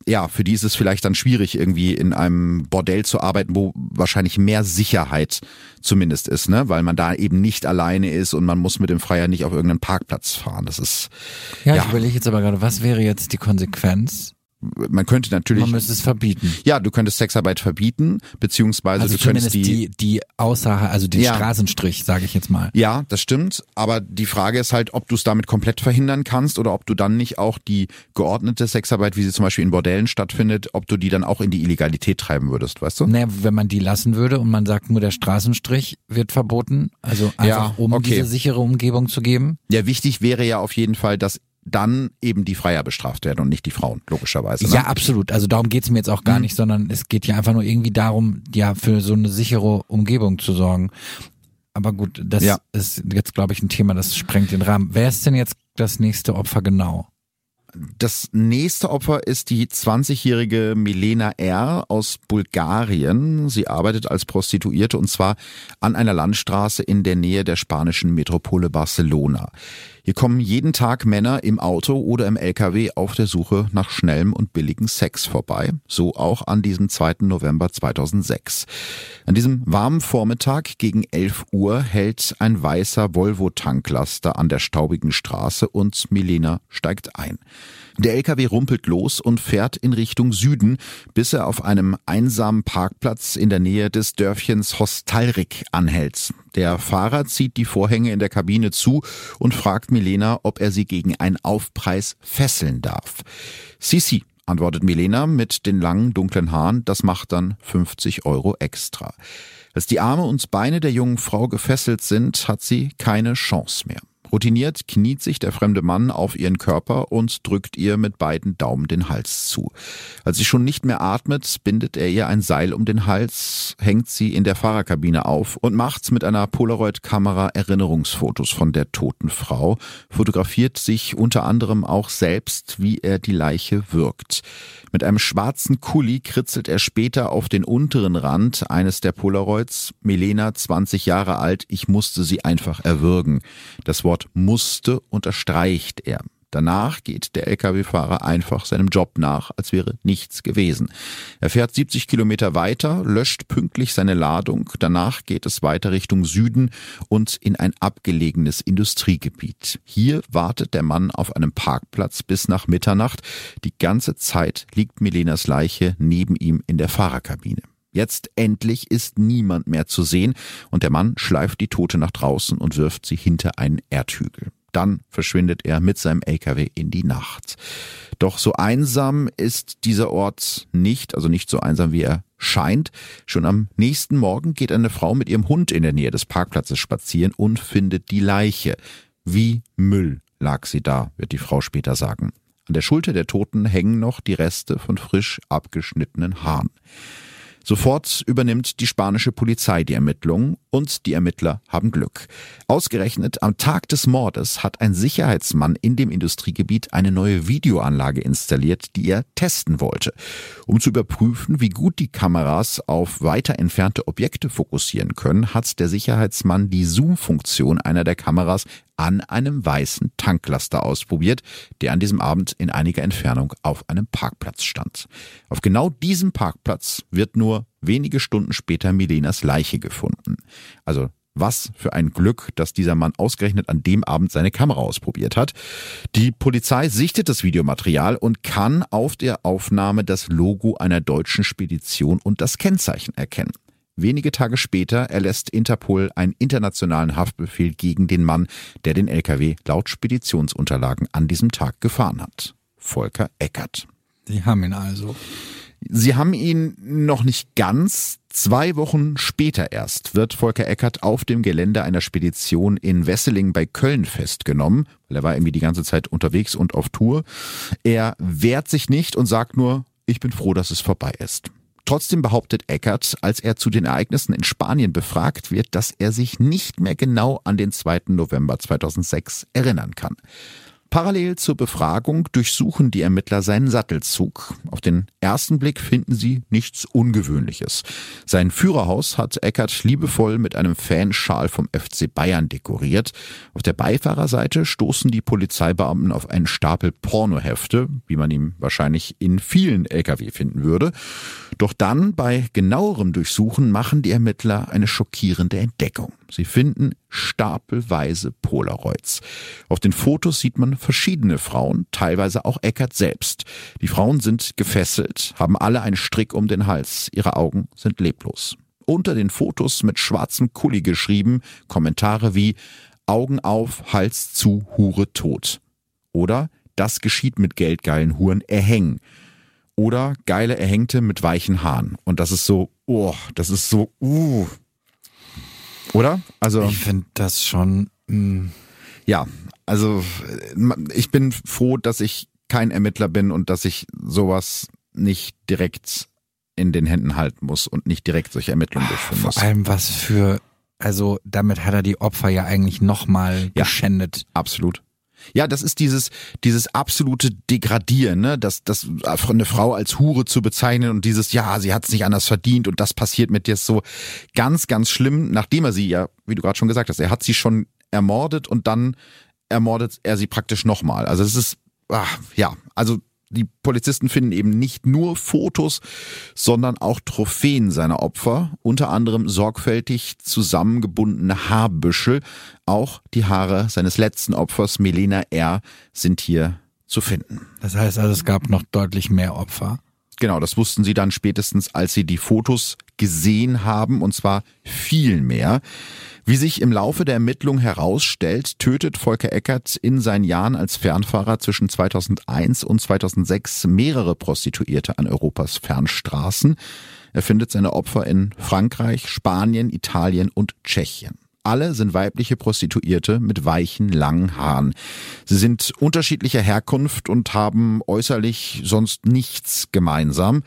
ja, für die ist es vielleicht dann schwierig, irgendwie in einem Bordell zu arbeiten, wo wahrscheinlich mehr Sicherheit zumindest ist, ne? Weil man da eben nicht alleine ist und man muss mit dem Freier nicht auf irgendeinen Parkplatz fahren. Das ist. Ja, ja. ich überlege jetzt aber gerade, was wäre jetzt die Konsequenz? Man könnte natürlich. Man müsste es verbieten. Ja, du könntest Sexarbeit verbieten, beziehungsweise also du könntest die, die, die Aussage, also den Ja. Straßenstrich, sage ich jetzt mal. Ja, das stimmt. Aber die Frage ist halt, ob du es damit komplett verhindern kannst oder ob du dann nicht auch die geordnete Sexarbeit, wie sie zum Beispiel in Bordellen stattfindet, ob du die dann auch in die Illegalität treiben würdest, weißt du? Naja, wenn man die lassen würde und man sagt nur der Straßenstrich wird verboten, also einfach Ja, um okay. diese sichere Umgebung zu geben. Ja, wichtig wäre ja auf jeden Fall, dass dann eben die Freier bestraft werden und nicht die Frauen, logischerweise. Ne? Ja, absolut. Also darum geht's mir jetzt auch gar Mhm. nicht, sondern es geht ja einfach nur irgendwie darum, ja, für so eine sichere Umgebung zu sorgen. Aber gut, das Ja. ist jetzt, glaube ich, ein Thema, das sprengt den Rahmen. Wer ist denn jetzt das nächste Opfer genau? Das nächste Opfer ist die 20-jährige Milena R. aus Bulgarien. Sie arbeitet als Prostituierte und zwar an einer Landstraße in der Nähe der spanischen Metropole Barcelona. Hier kommen jeden Tag Männer im Auto oder im LKW auf der Suche nach schnellem und billigem Sex vorbei. So auch an diesem 2. November 2006. An diesem warmen Vormittag gegen 11 Uhr hält ein weißer Volvo-Tanklaster an der staubigen Straße und Milena steigt ein. Der LKW rumpelt los und fährt in Richtung Süden, bis er auf einem einsamen Parkplatz in der Nähe des Dörfchens Hostalrik anhält. Der Fahrer zieht die Vorhänge in der Kabine zu und fragt Milena, ob er sie gegen einen Aufpreis fesseln darf. Sisi, antwortet Milena mit den langen dunklen Haaren, das macht dann 50 Euro extra. Als die Arme und Beine der jungen Frau gefesselt sind, hat sie keine Chance mehr. Routiniert kniet sich der fremde Mann auf ihren Körper und drückt ihr mit beiden Daumen den Hals zu. Als sie schon nicht mehr atmet, bindet er ihr ein Seil um den Hals, hängt sie in der Fahrerkabine auf und macht mit einer Polaroid-Kamera Erinnerungsfotos von der toten Frau, fotografiert sich unter anderem auch selbst, wie er die Leiche wirkt. Mit einem schwarzen Kuli kritzelt er später auf den unteren Rand eines der Polaroids. Milena, 20 Jahre alt, ich musste sie einfach erwürgen. Das Wort musste unterstreicht er. Danach geht der Lkw-Fahrer einfach seinem Job nach, als wäre nichts gewesen. Er fährt 70 Kilometer weiter, löscht pünktlich seine Ladung. Danach geht es weiter Richtung Süden und in ein abgelegenes Industriegebiet. Hier wartet der Mann auf einem Parkplatz bis nach Mitternacht. Die ganze Zeit liegt Milenas Leiche neben ihm in der Fahrerkabine. Jetzt endlich ist niemand mehr zu sehen und der Mann schleift die Tote nach draußen und wirft sie hinter einen Erdhügel. Dann verschwindet er mit seinem LKW in die Nacht. Doch so einsam ist dieser Ort nicht, also nicht so einsam wie er scheint. Schon am nächsten Morgen geht eine Frau mit ihrem Hund in der Nähe des Parkplatzes spazieren und findet die Leiche. Wie Müll lag sie da, wird die Frau später sagen. An der Schulter der Toten hängen noch die Reste von frisch abgeschnittenen Haaren. Sofort übernimmt die spanische Polizei die Ermittlungen und die Ermittler haben Glück. Ausgerechnet am Tag des Mordes hat ein Sicherheitsmann in dem Industriegebiet eine neue Videoanlage installiert, die er testen wollte. Um zu überprüfen, wie gut die Kameras auf weiter entfernte Objekte fokussieren können, hat der Sicherheitsmann die Zoom-Funktion einer der Kameras an einem weißen Tanklaster ausprobiert, der an diesem Abend in einiger Entfernung auf einem Parkplatz stand. Auf genau diesem Parkplatz wird nur wenige Stunden später Milenas Leiche gefunden. Also was für ein Glück, dass dieser Mann ausgerechnet an dem Abend seine Kamera ausprobiert hat. Die Polizei sichtet das Videomaterial und kann auf der Aufnahme das Logo einer deutschen Spedition und das Kennzeichen erkennen. Wenige Tage später erlässt Interpol einen internationalen Haftbefehl gegen den Mann, der den LKW laut Speditionsunterlagen an diesem Tag gefahren hat. Volker Eckert. Sie haben ihn also. Sie haben ihn noch nicht ganz. Zwei Wochen später erst wird Volker Eckert auf dem Gelände einer Spedition in Wesseling bei Köln festgenommen, weil er war irgendwie die ganze Zeit unterwegs und auf Tour. Er wehrt sich nicht und sagt nur, ich bin froh, dass es vorbei ist. Trotzdem behauptet Eckert, als er zu den Ereignissen in Spanien befragt wird, dass er sich nicht mehr genau an den 2. November 2006 erinnern kann. Parallel zur Befragung durchsuchen die Ermittler seinen Sattelzug. Auf den ersten Blick finden sie nichts Ungewöhnliches. Sein Führerhaus hat Eckert liebevoll mit einem Fanschal vom FC Bayern dekoriert. Auf der Beifahrerseite stoßen die Polizeibeamten auf einen Stapel Pornohefte, wie man ihn wahrscheinlich in vielen Lkw finden würde. Doch dann bei genauerem Durchsuchen machen die Ermittler eine schockierende Entdeckung. Sie finden stapelweise Polaroids. Auf den Fotos sieht man verschiedene Frauen, teilweise auch Eckert selbst. Die Frauen sind gefesselt, haben alle einen Strick um den Hals, ihre Augen sind leblos. Unter den Fotos mit schwarzem Kuli geschrieben Kommentare wie Augen auf, Hals zu, Hure tot. Oder das geschieht mit geldgeilen Huren erhängen. Oder geile Erhängte mit weichen Haaren. Und das ist so, oh, das ist so, uh, oder? Also ich finde das schon. Mh. Hm. Ja, also ich bin froh, dass ich kein Ermittler bin und dass ich sowas nicht direkt in den Händen halten muss und nicht direkt solche Ermittlungen durchführen muss. Vor allem was für, also damit hat er die Opfer ja eigentlich nochmal ja, geschändet. Absolut. Ja, das ist dieses, dieses absolute Degradieren, ne? das, das eine Frau als Hure zu bezeichnen und dieses, ja, sie hat es nicht anders verdient und das passiert mit dir so ganz, ganz schlimm, nachdem er sie ja, wie du gerade schon gesagt hast, er hat sie schon ermordet und dann ermordet er sie praktisch nochmal. Also es ist, ach, ja, also die Polizisten finden eben nicht nur Fotos, sondern auch Trophäen seiner Opfer, unter anderem sorgfältig zusammengebundene Haarbüschel. Auch die Haare seines letzten Opfers, Melena R., sind hier zu finden. Das heißt also, es gab noch deutlich mehr Opfer. Genau, das wussten sie dann spätestens, als sie die Fotos gesehen haben, und zwar viel mehr. Wie sich im Laufe der Ermittlung herausstellt, tötet Volker Eckert in seinen Jahren als Fernfahrer zwischen 2001 und 2006 mehrere Prostituierte an Europas Fernstraßen. Er findet seine Opfer in Frankreich, Spanien, Italien und Tschechien. alle sind weibliche Prostituierte mit weichen, langen Haaren. Sie sind unterschiedlicher Herkunft und haben äußerlich sonst nichts gemeinsam.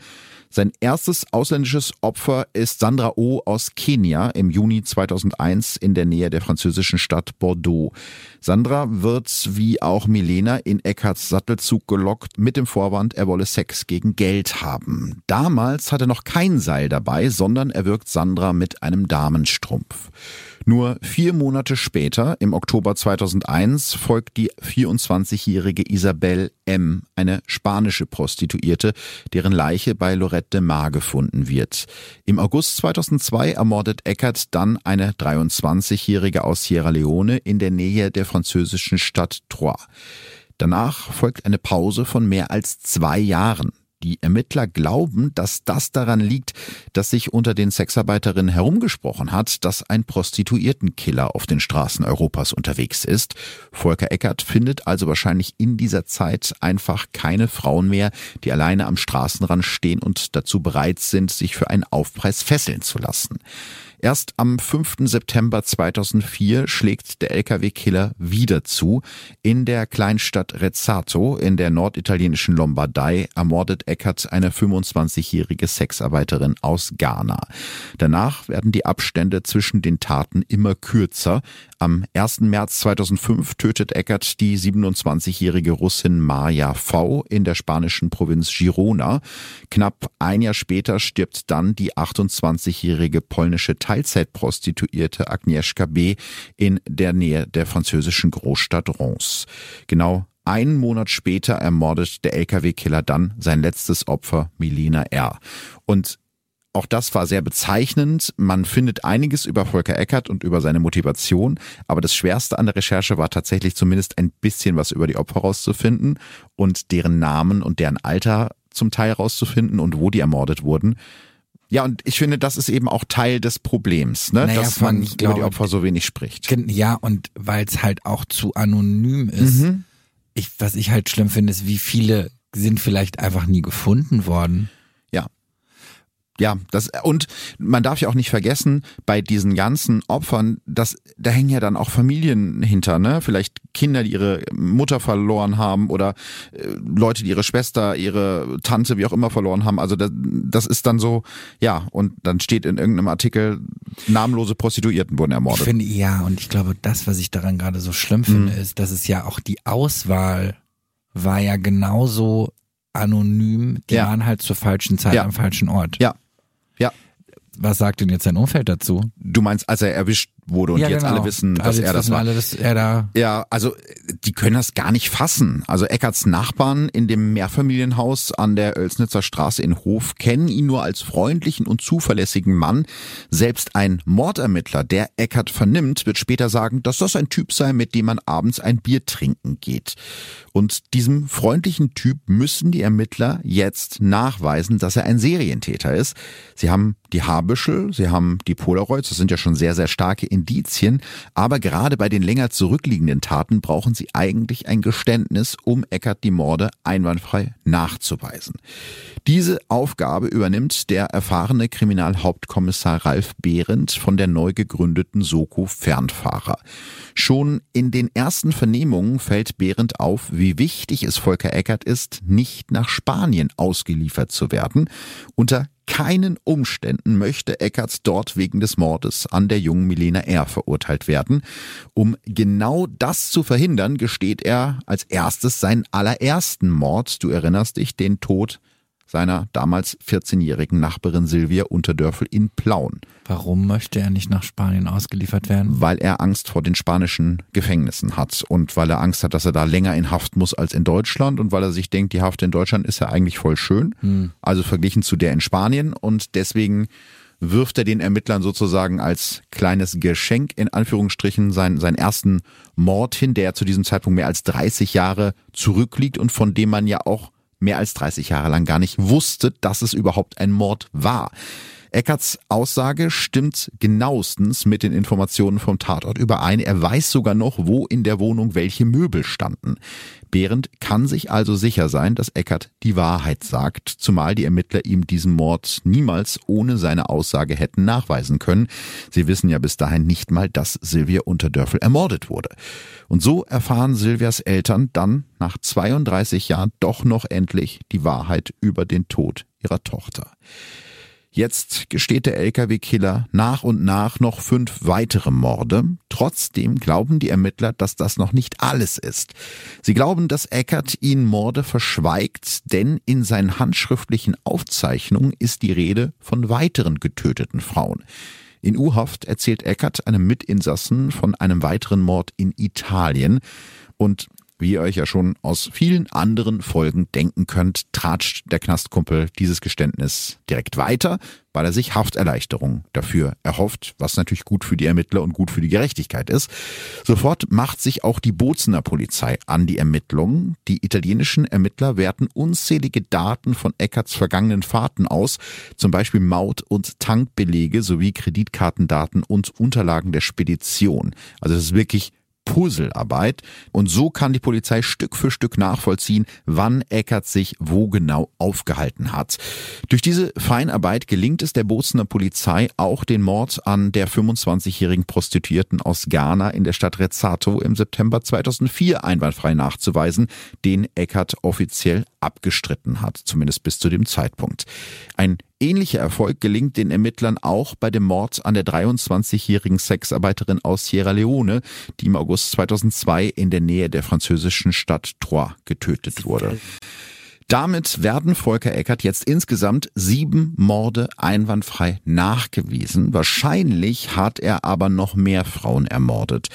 Sein erstes ausländisches Opfer ist Sandra O. aus Kenia im Juni 2001 in der Nähe der französischen Stadt Bordeaux. Sandra wird wie auch Milena in Eckarts Sattelzug gelockt mit dem Vorwand, er wolle Sex gegen Geld haben. Damals hat er noch kein Seil dabei, sondern er wirkt Sandra mit einem Damenstrumpf. Nur vier Monate später, im Oktober 2001, folgt die 24-jährige Isabel M., eine spanische Prostituierte, deren Leiche bei Lorette de Mar gefunden wird. Im August 2002 ermordet Eckert dann eine 23-jährige aus Sierra Leone in der Nähe der französischen Stadt Troyes. Danach folgt eine Pause von mehr als zwei Jahren. Die Ermittler glauben, dass das daran liegt, dass sich unter den Sexarbeiterinnen herumgesprochen hat, dass ein Prostituiertenkiller auf den Straßen Europas unterwegs ist. Volker Eckert findet also wahrscheinlich in dieser Zeit einfach keine Frauen mehr, die alleine am Straßenrand stehen und dazu bereit sind, sich für einen Aufpreis fesseln zu lassen. Erst am 5. September 2004 schlägt der Lkw-Killer wieder zu. In der Kleinstadt Rezzato in der norditalienischen Lombardei ermordet Eckert eine 25-jährige Sexarbeiterin aus Ghana. Danach werden die Abstände zwischen den Taten immer kürzer. Am 1. März 2005 tötet Eckert die 27-jährige Russin Maja V. in der spanischen Provinz Girona. Knapp ein Jahr später stirbt dann die 28-jährige polnische Teilzeitprostituierte Agnieszka B. in der Nähe der französischen Großstadt Reims. Genau einen Monat später ermordet der Lkw-Killer dann sein letztes Opfer, Milena R. Und auch das war sehr bezeichnend. Man findet einiges über Volker Eckert und über seine Motivation, aber das Schwerste an der Recherche war tatsächlich zumindest ein bisschen was über die Opfer rauszufinden und deren Namen und deren Alter zum Teil rauszufinden und wo die ermordet wurden. Ja, und ich finde, das ist eben auch Teil des Problems, ne? Naja, dass man über glaube- die Opfer so wenig spricht. Ja, und weil es halt auch zu anonym ist. Mhm. Ich, was ich halt schlimm finde, ist, wie viele sind vielleicht einfach nie gefunden worden. Ja. Das und man darf ja auch nicht vergessen, bei diesen ganzen Opfern, das da hängen ja dann auch Familien hinter, ne? Vielleicht Kinder, die ihre Mutter verloren haben oder äh, Leute, die ihre Schwester, ihre Tante, wie auch immer verloren haben. Also das, das ist dann so, ja, und dann steht in irgendeinem Artikel, namenlose Prostituierten wurden Ich ermordet. finde, ja, und ich glaube, das, was ich daran gerade so schlimm Mhm. finde, ist, dass es ja auch die Auswahl war ja genauso anonym. Die Ja. waren halt zur falschen Zeit Ja. am falschen Ort. Ja. Ja. Was sagt denn jetzt sein Umfeld dazu? Du meinst, als er erwischt wurde und ja, jetzt genau. alle wissen, dass also er das war. alle, dass er da Ja, also die können das gar nicht fassen. Also Eckerts Nachbarn in dem Mehrfamilienhaus an der Oelsnitzer Straße in Hof kennen ihn nur als freundlichen und zuverlässigen Mann. Selbst ein Mordermittler, der Eckert vernimmt, wird später sagen, dass das ein Typ sei, mit dem man abends ein Bier trinken geht. Und diesem freundlichen Typ müssen die Ermittler jetzt nachweisen, dass er ein Serientäter ist. Sie haben die Haarbüschel, sie haben die Polaroids, das sind ja schon sehr, sehr starke Indizien, aber gerade bei den länger zurückliegenden Taten brauchen sie eigentlich ein Geständnis, um Eckert die Morde einwandfrei nachzuweisen. Diese Aufgabe übernimmt der erfahrene Kriminalhauptkommissar Ralf Behrendt von der neu gegründeten Soko Fernfahrer. Schon in den ersten Vernehmungen fällt Behrendt auf, wie wichtig es Volker Eckert ist, nicht nach Spanien ausgeliefert zu werden. Unter keinen Umständen möchte Eckerts dort wegen des Mordes an der jungen Milena R. verurteilt werden. Um genau das zu verhindern, gesteht er als erstes seinen allerersten Mord. Du erinnerst dich, den Tod seiner damals 14-jährigen Nachbarin Silvia Unterdörfel in Plauen, Warum möchte er nicht nach Spanien ausgeliefert werden? weil er Angst vor den spanischen Gefängnissen hat und weil er Angst hat, dass er da länger in Haft muss als in Deutschland und weil er sich denkt, die Haft in Deutschland ist ja eigentlich voll schön, also verglichen zu der in Spanien und deswegen wirft er den Ermittlern sozusagen als kleines Geschenk in Anführungsstrichen seinen, seinen ersten Mord hin, der zu diesem Zeitpunkt mehr als 30 Jahre zurückliegt und von dem man ja auch mehr als 30 Jahre lang gar nicht wusste, dass es überhaupt ein Mord war. Eckerts Aussage stimmt genauestens mit den Informationen vom Tatort überein. Er weiß sogar noch, wo in der Wohnung welche Möbel standen. Behrendt kann sich also sicher sein, dass Eckert die Wahrheit sagt, zumal die Ermittler ihm diesen Mord niemals ohne seine Aussage hätten nachweisen können. Sie wissen ja bis dahin nicht mal, dass Silvia Unterdörfel ermordet wurde. Und so erfahren Silvias Eltern dann nach 32 Jahren doch noch endlich die Wahrheit über den Tod ihrer Tochter. Jetzt gesteht der Lkw-Killer nach und nach noch fünf weitere Morde. Trotzdem glauben die Ermittler, dass das noch nicht alles ist. Sie glauben, dass Eckert ihnen Morde verschweigt, denn in seinen handschriftlichen Aufzeichnungen ist die Rede von weiteren getöteten Frauen. In U-Haft erzählt Eckert einem Mitinsassen von einem weiteren Mord in Italien. Und wie ihr euch ja schon aus vielen anderen Folgen denken könnt, tratscht der Knastkumpel dieses Geständnis direkt weiter, weil er sich Hafterleichterung dafür erhofft, was natürlich gut für die Ermittler und gut für die Gerechtigkeit ist. Sofort macht sich auch die Bozener Polizei an die Ermittlungen. Die italienischen Ermittler werten unzählige Daten von Eckerts vergangenen Fahrten aus, zum Beispiel Maut- und Tankbelege sowie Kreditkartendaten und Unterlagen der Spedition. Also es ist wirklich Puzzlearbeit. Und so kann die Polizei Stück für Stück nachvollziehen, wann Eckert sich wo genau aufgehalten hat. Durch diese Feinarbeit gelingt es der Bozener Polizei auch den Mord an der 25-jährigen Prostituierten aus Ghana in der Stadt Rezzato im September 2004 einwandfrei nachzuweisen, den Eckert offiziell abgestritten hat, zumindest bis zu dem Zeitpunkt. Ein Ähnlicher Erfolg gelingt den Ermittlern auch bei dem Mord an der 23-jährigen Sexarbeiterin aus Sierra Leone, die im August 2002 in der Nähe der französischen Stadt Troyes getötet wurde. Damit werden Volker Eckert jetzt insgesamt sieben Morde einwandfrei nachgewiesen. Wahrscheinlich hat er aber noch mehr Frauen ermordet.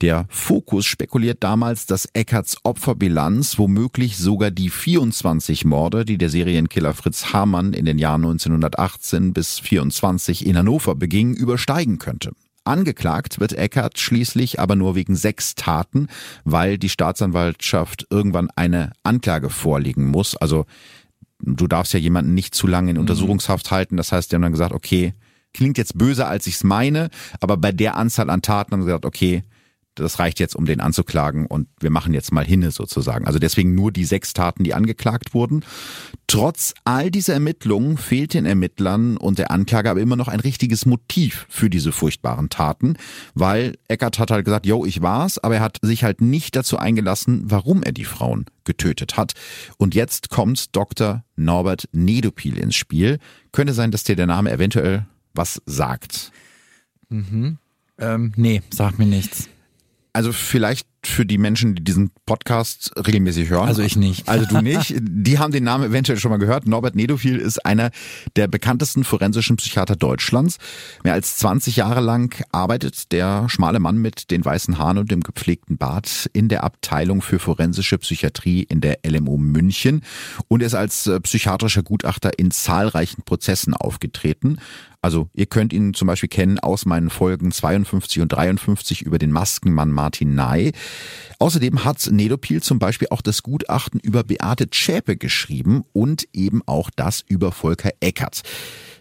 Der Fokus spekuliert damals, dass Eckerts Opferbilanz womöglich sogar die 24 Morde, die der Serienkiller Fritz Hamann in den Jahren 1918 bis 24 in Hannover beging, übersteigen könnte. Angeklagt wird Eckert schließlich aber nur wegen sechs Taten, weil die Staatsanwaltschaft irgendwann eine Anklage vorlegen muss. Also du darfst ja jemanden nicht zu lange in mhm. Untersuchungshaft halten. Das heißt, die haben dann gesagt, okay, klingt jetzt böser, als ich es meine, aber bei der Anzahl an Taten haben sie gesagt, okay, das reicht jetzt, um den anzuklagen und wir machen jetzt mal hinne sozusagen. Also deswegen nur die sechs Taten, die angeklagt wurden. Trotz all dieser Ermittlungen fehlt den Ermittlern und der Anklage aber immer noch ein richtiges Motiv für diese furchtbaren Taten, weil Eckert hat halt gesagt, yo, ich war's, aber er hat sich halt nicht dazu eingelassen, warum er die Frauen getötet hat. Und jetzt kommt Dr. Norbert Nedopil ins Spiel. Könnte sein, dass dir der Name eventuell was sagt. Mhm. Ähm, nee, sagt mir nichts. Also vielleicht für die Menschen, die diesen Podcast regelmäßig hören. Also ich nicht. Also du nicht. Die haben den Namen eventuell schon mal gehört. Norbert Nedofil ist einer der bekanntesten forensischen Psychiater Deutschlands. Mehr als 20 Jahre lang arbeitet der schmale Mann mit den weißen Haaren und dem gepflegten Bart in der Abteilung für forensische Psychiatrie in der LMU München und ist als äh, psychiatrischer Gutachter in zahlreichen Prozessen aufgetreten. Also ihr könnt ihn zum Beispiel kennen aus meinen Folgen 52 und 53 über den Maskenmann Martin Ney. Außerdem hat Nedopil zum Beispiel auch das Gutachten über Beate Zschäpe geschrieben und eben auch das über Volker Eckert.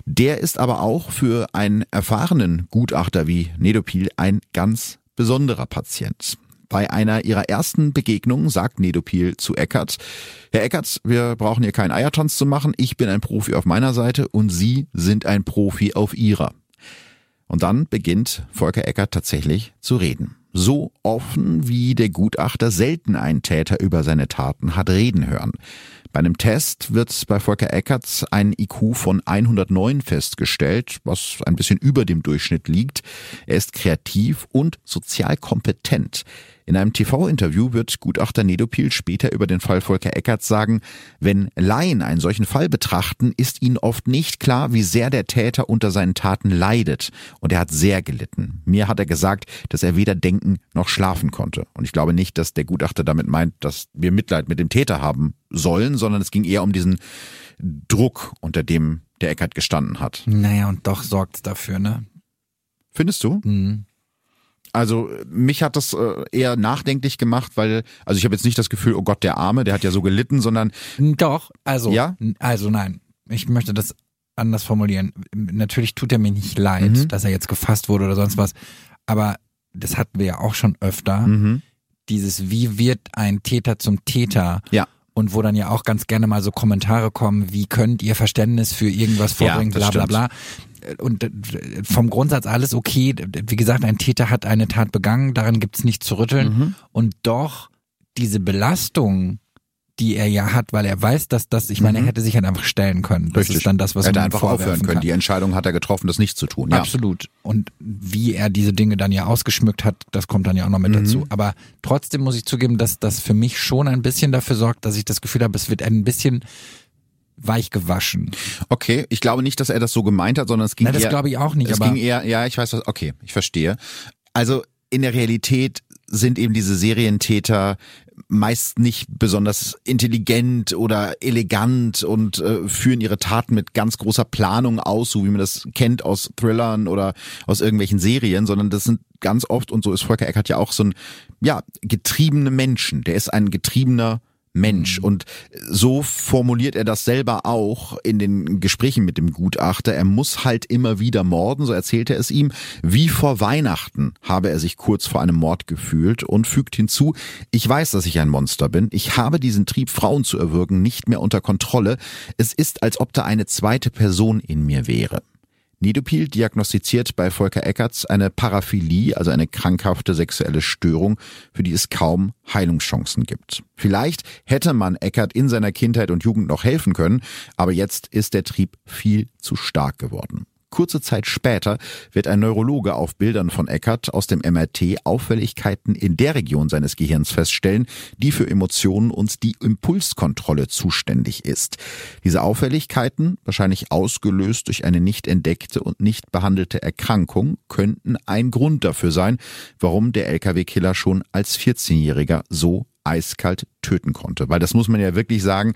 Der ist aber auch für einen erfahrenen Gutachter wie Nedopil ein ganz besonderer Patient. Bei einer ihrer ersten Begegnungen sagt Nedopil zu Eckert, Herr Eckert, wir brauchen hier keinen Eiertanz zu machen, ich bin ein Profi auf meiner Seite und Sie sind ein Profi auf Ihrer. Und dann beginnt Volker Eckert tatsächlich zu reden. So offen, wie der Gutachter selten einen Täter über seine Taten hat reden hören. Bei einem Test wird bei Volker Eckerts ein IQ von 109 festgestellt, was ein bisschen über dem Durchschnitt liegt. Er ist kreativ und sozial kompetent. In einem TV-Interview wird Gutachter Nedopil später über den Fall Volker Eckerts sagen, wenn Laien einen solchen Fall betrachten, ist ihnen oft nicht klar, wie sehr der Täter unter seinen Taten leidet. Und er hat sehr gelitten. Mir hat er gesagt, dass er weder denken noch schlafen konnte. Und ich glaube nicht, dass der Gutachter damit meint, dass wir Mitleid mit dem Täter haben sollen, sondern es ging eher um diesen Druck, unter dem der Eckert gestanden hat. Naja, und doch sorgt's dafür, ne? Findest du? Mhm. Also mich hat das äh, eher nachdenklich gemacht, weil also ich habe jetzt nicht das Gefühl, oh Gott, der Arme, der hat ja so gelitten, sondern doch, also ja, also nein, ich möchte das anders formulieren. Natürlich tut er mir nicht leid, Mhm. dass er jetzt gefasst wurde oder sonst was, aber das hatten wir ja auch schon öfter. Mhm. Dieses, wie wird ein Täter zum Täter? Ja. Und wo dann ja auch ganz gerne mal so Kommentare kommen, wie könnt ihr Verständnis für irgendwas Ja, vorbringen, das bla bla bla. Und äh, vom Grundsatz alles okay. Wie gesagt, ein Täter hat eine Tat begangen, daran gibt's nichts zu rütteln. Mhm. Und doch diese Belastung, die er ja hat, weil er weiß, dass das, ich meine, er Mhm. hätte sich halt einfach stellen können. Das Richtig. ist dann das, was er hätte man einfach aufhören können. kann. Die Entscheidung hat er getroffen, das nicht zu tun. Ja. Absolut. Und wie er diese Dinge dann ja ausgeschmückt hat, das kommt dann ja auch noch mit Mhm. dazu. Aber trotzdem muss ich zugeben, dass das für mich schon ein bisschen dafür sorgt, dass ich das Gefühl habe, es wird ein bisschen weich gewaschen. Okay, ich glaube nicht, dass er das so gemeint hat, sondern es ging Nein, das glaube ich auch nicht. es ging eher, ja, ich weiß was, okay, ich verstehe. Also in der Realität sind eben diese Serientäter meist nicht besonders intelligent oder elegant und äh, führen ihre Taten mit ganz großer Planung aus, so wie man das kennt aus Thrillern oder aus irgendwelchen Serien, sondern das sind ganz oft, und so ist Volker Eckert ja auch so ein, ja, getriebene Menschen. Der ist ein getriebener Mensch. Und so formuliert er das selber auch in den Gesprächen mit dem Gutachter. Er muss halt immer wieder morden, so erzählt er es ihm. Wie vor Weihnachten habe er sich kurz vor einem Mord gefühlt und fügt hinzu, ich weiß, dass ich ein Monster bin. Ich habe diesen Trieb, Frauen zu erwürgen, nicht mehr unter Kontrolle. Es ist, als ob da eine zweite Person in mir wäre. Nidopil diagnostiziert bei Volker Eckerts eine Paraphilie, also eine krankhafte sexuelle Störung, für die es kaum Heilungschancen gibt. Vielleicht hätte man Eckert in seiner Kindheit und Jugend noch helfen können, aber jetzt ist der Trieb viel zu stark geworden. Kurze Zeit später wird ein Neurologe auf Bildern von Eckert aus dem MRT Auffälligkeiten in der Region seines Gehirns feststellen, die für Emotionen und die Impulskontrolle zuständig ist. Diese Auffälligkeiten, wahrscheinlich ausgelöst durch eine nicht entdeckte und nicht behandelte Erkrankung, könnten ein Grund dafür sein, warum der Lkw-Killer schon als 14-Jähriger so eiskalt töten konnte. Weil das muss man ja wirklich sagen,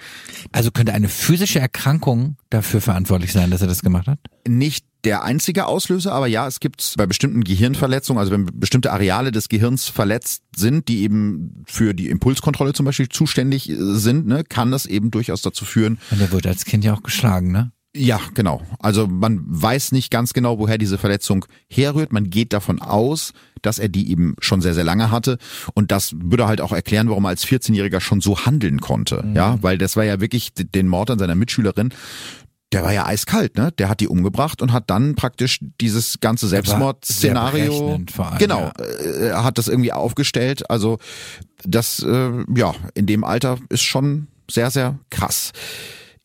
also könnte eine physische Erkrankung dafür verantwortlich sein, dass er das gemacht hat? nicht der einzige Auslöser, aber ja, es gibt bei bestimmten Gehirnverletzungen, also wenn bestimmte Areale des Gehirns verletzt sind, die eben für die Impulskontrolle zum Beispiel zuständig äh, sind, ne, kann das eben durchaus dazu führen, Und er wurde als Kind ja auch geschlagen, ne? Ja, genau. Also man weiß nicht ganz genau, woher diese Verletzung herrührt. Man geht davon aus, dass er die eben schon sehr, sehr lange hatte. Und das würde halt auch erklären, warum er als 14-Jähriger schon so handeln konnte. Ja, weil das war ja wirklich den Mord an seiner Mitschülerin. Der war ja eiskalt, ne? Der hat die umgebracht und hat dann praktisch dieses ganze Selbstmordszenario. Genau, ja. äh, er hat das irgendwie aufgestellt. Also das, äh, ja, in dem Alter ist schon sehr, sehr krass.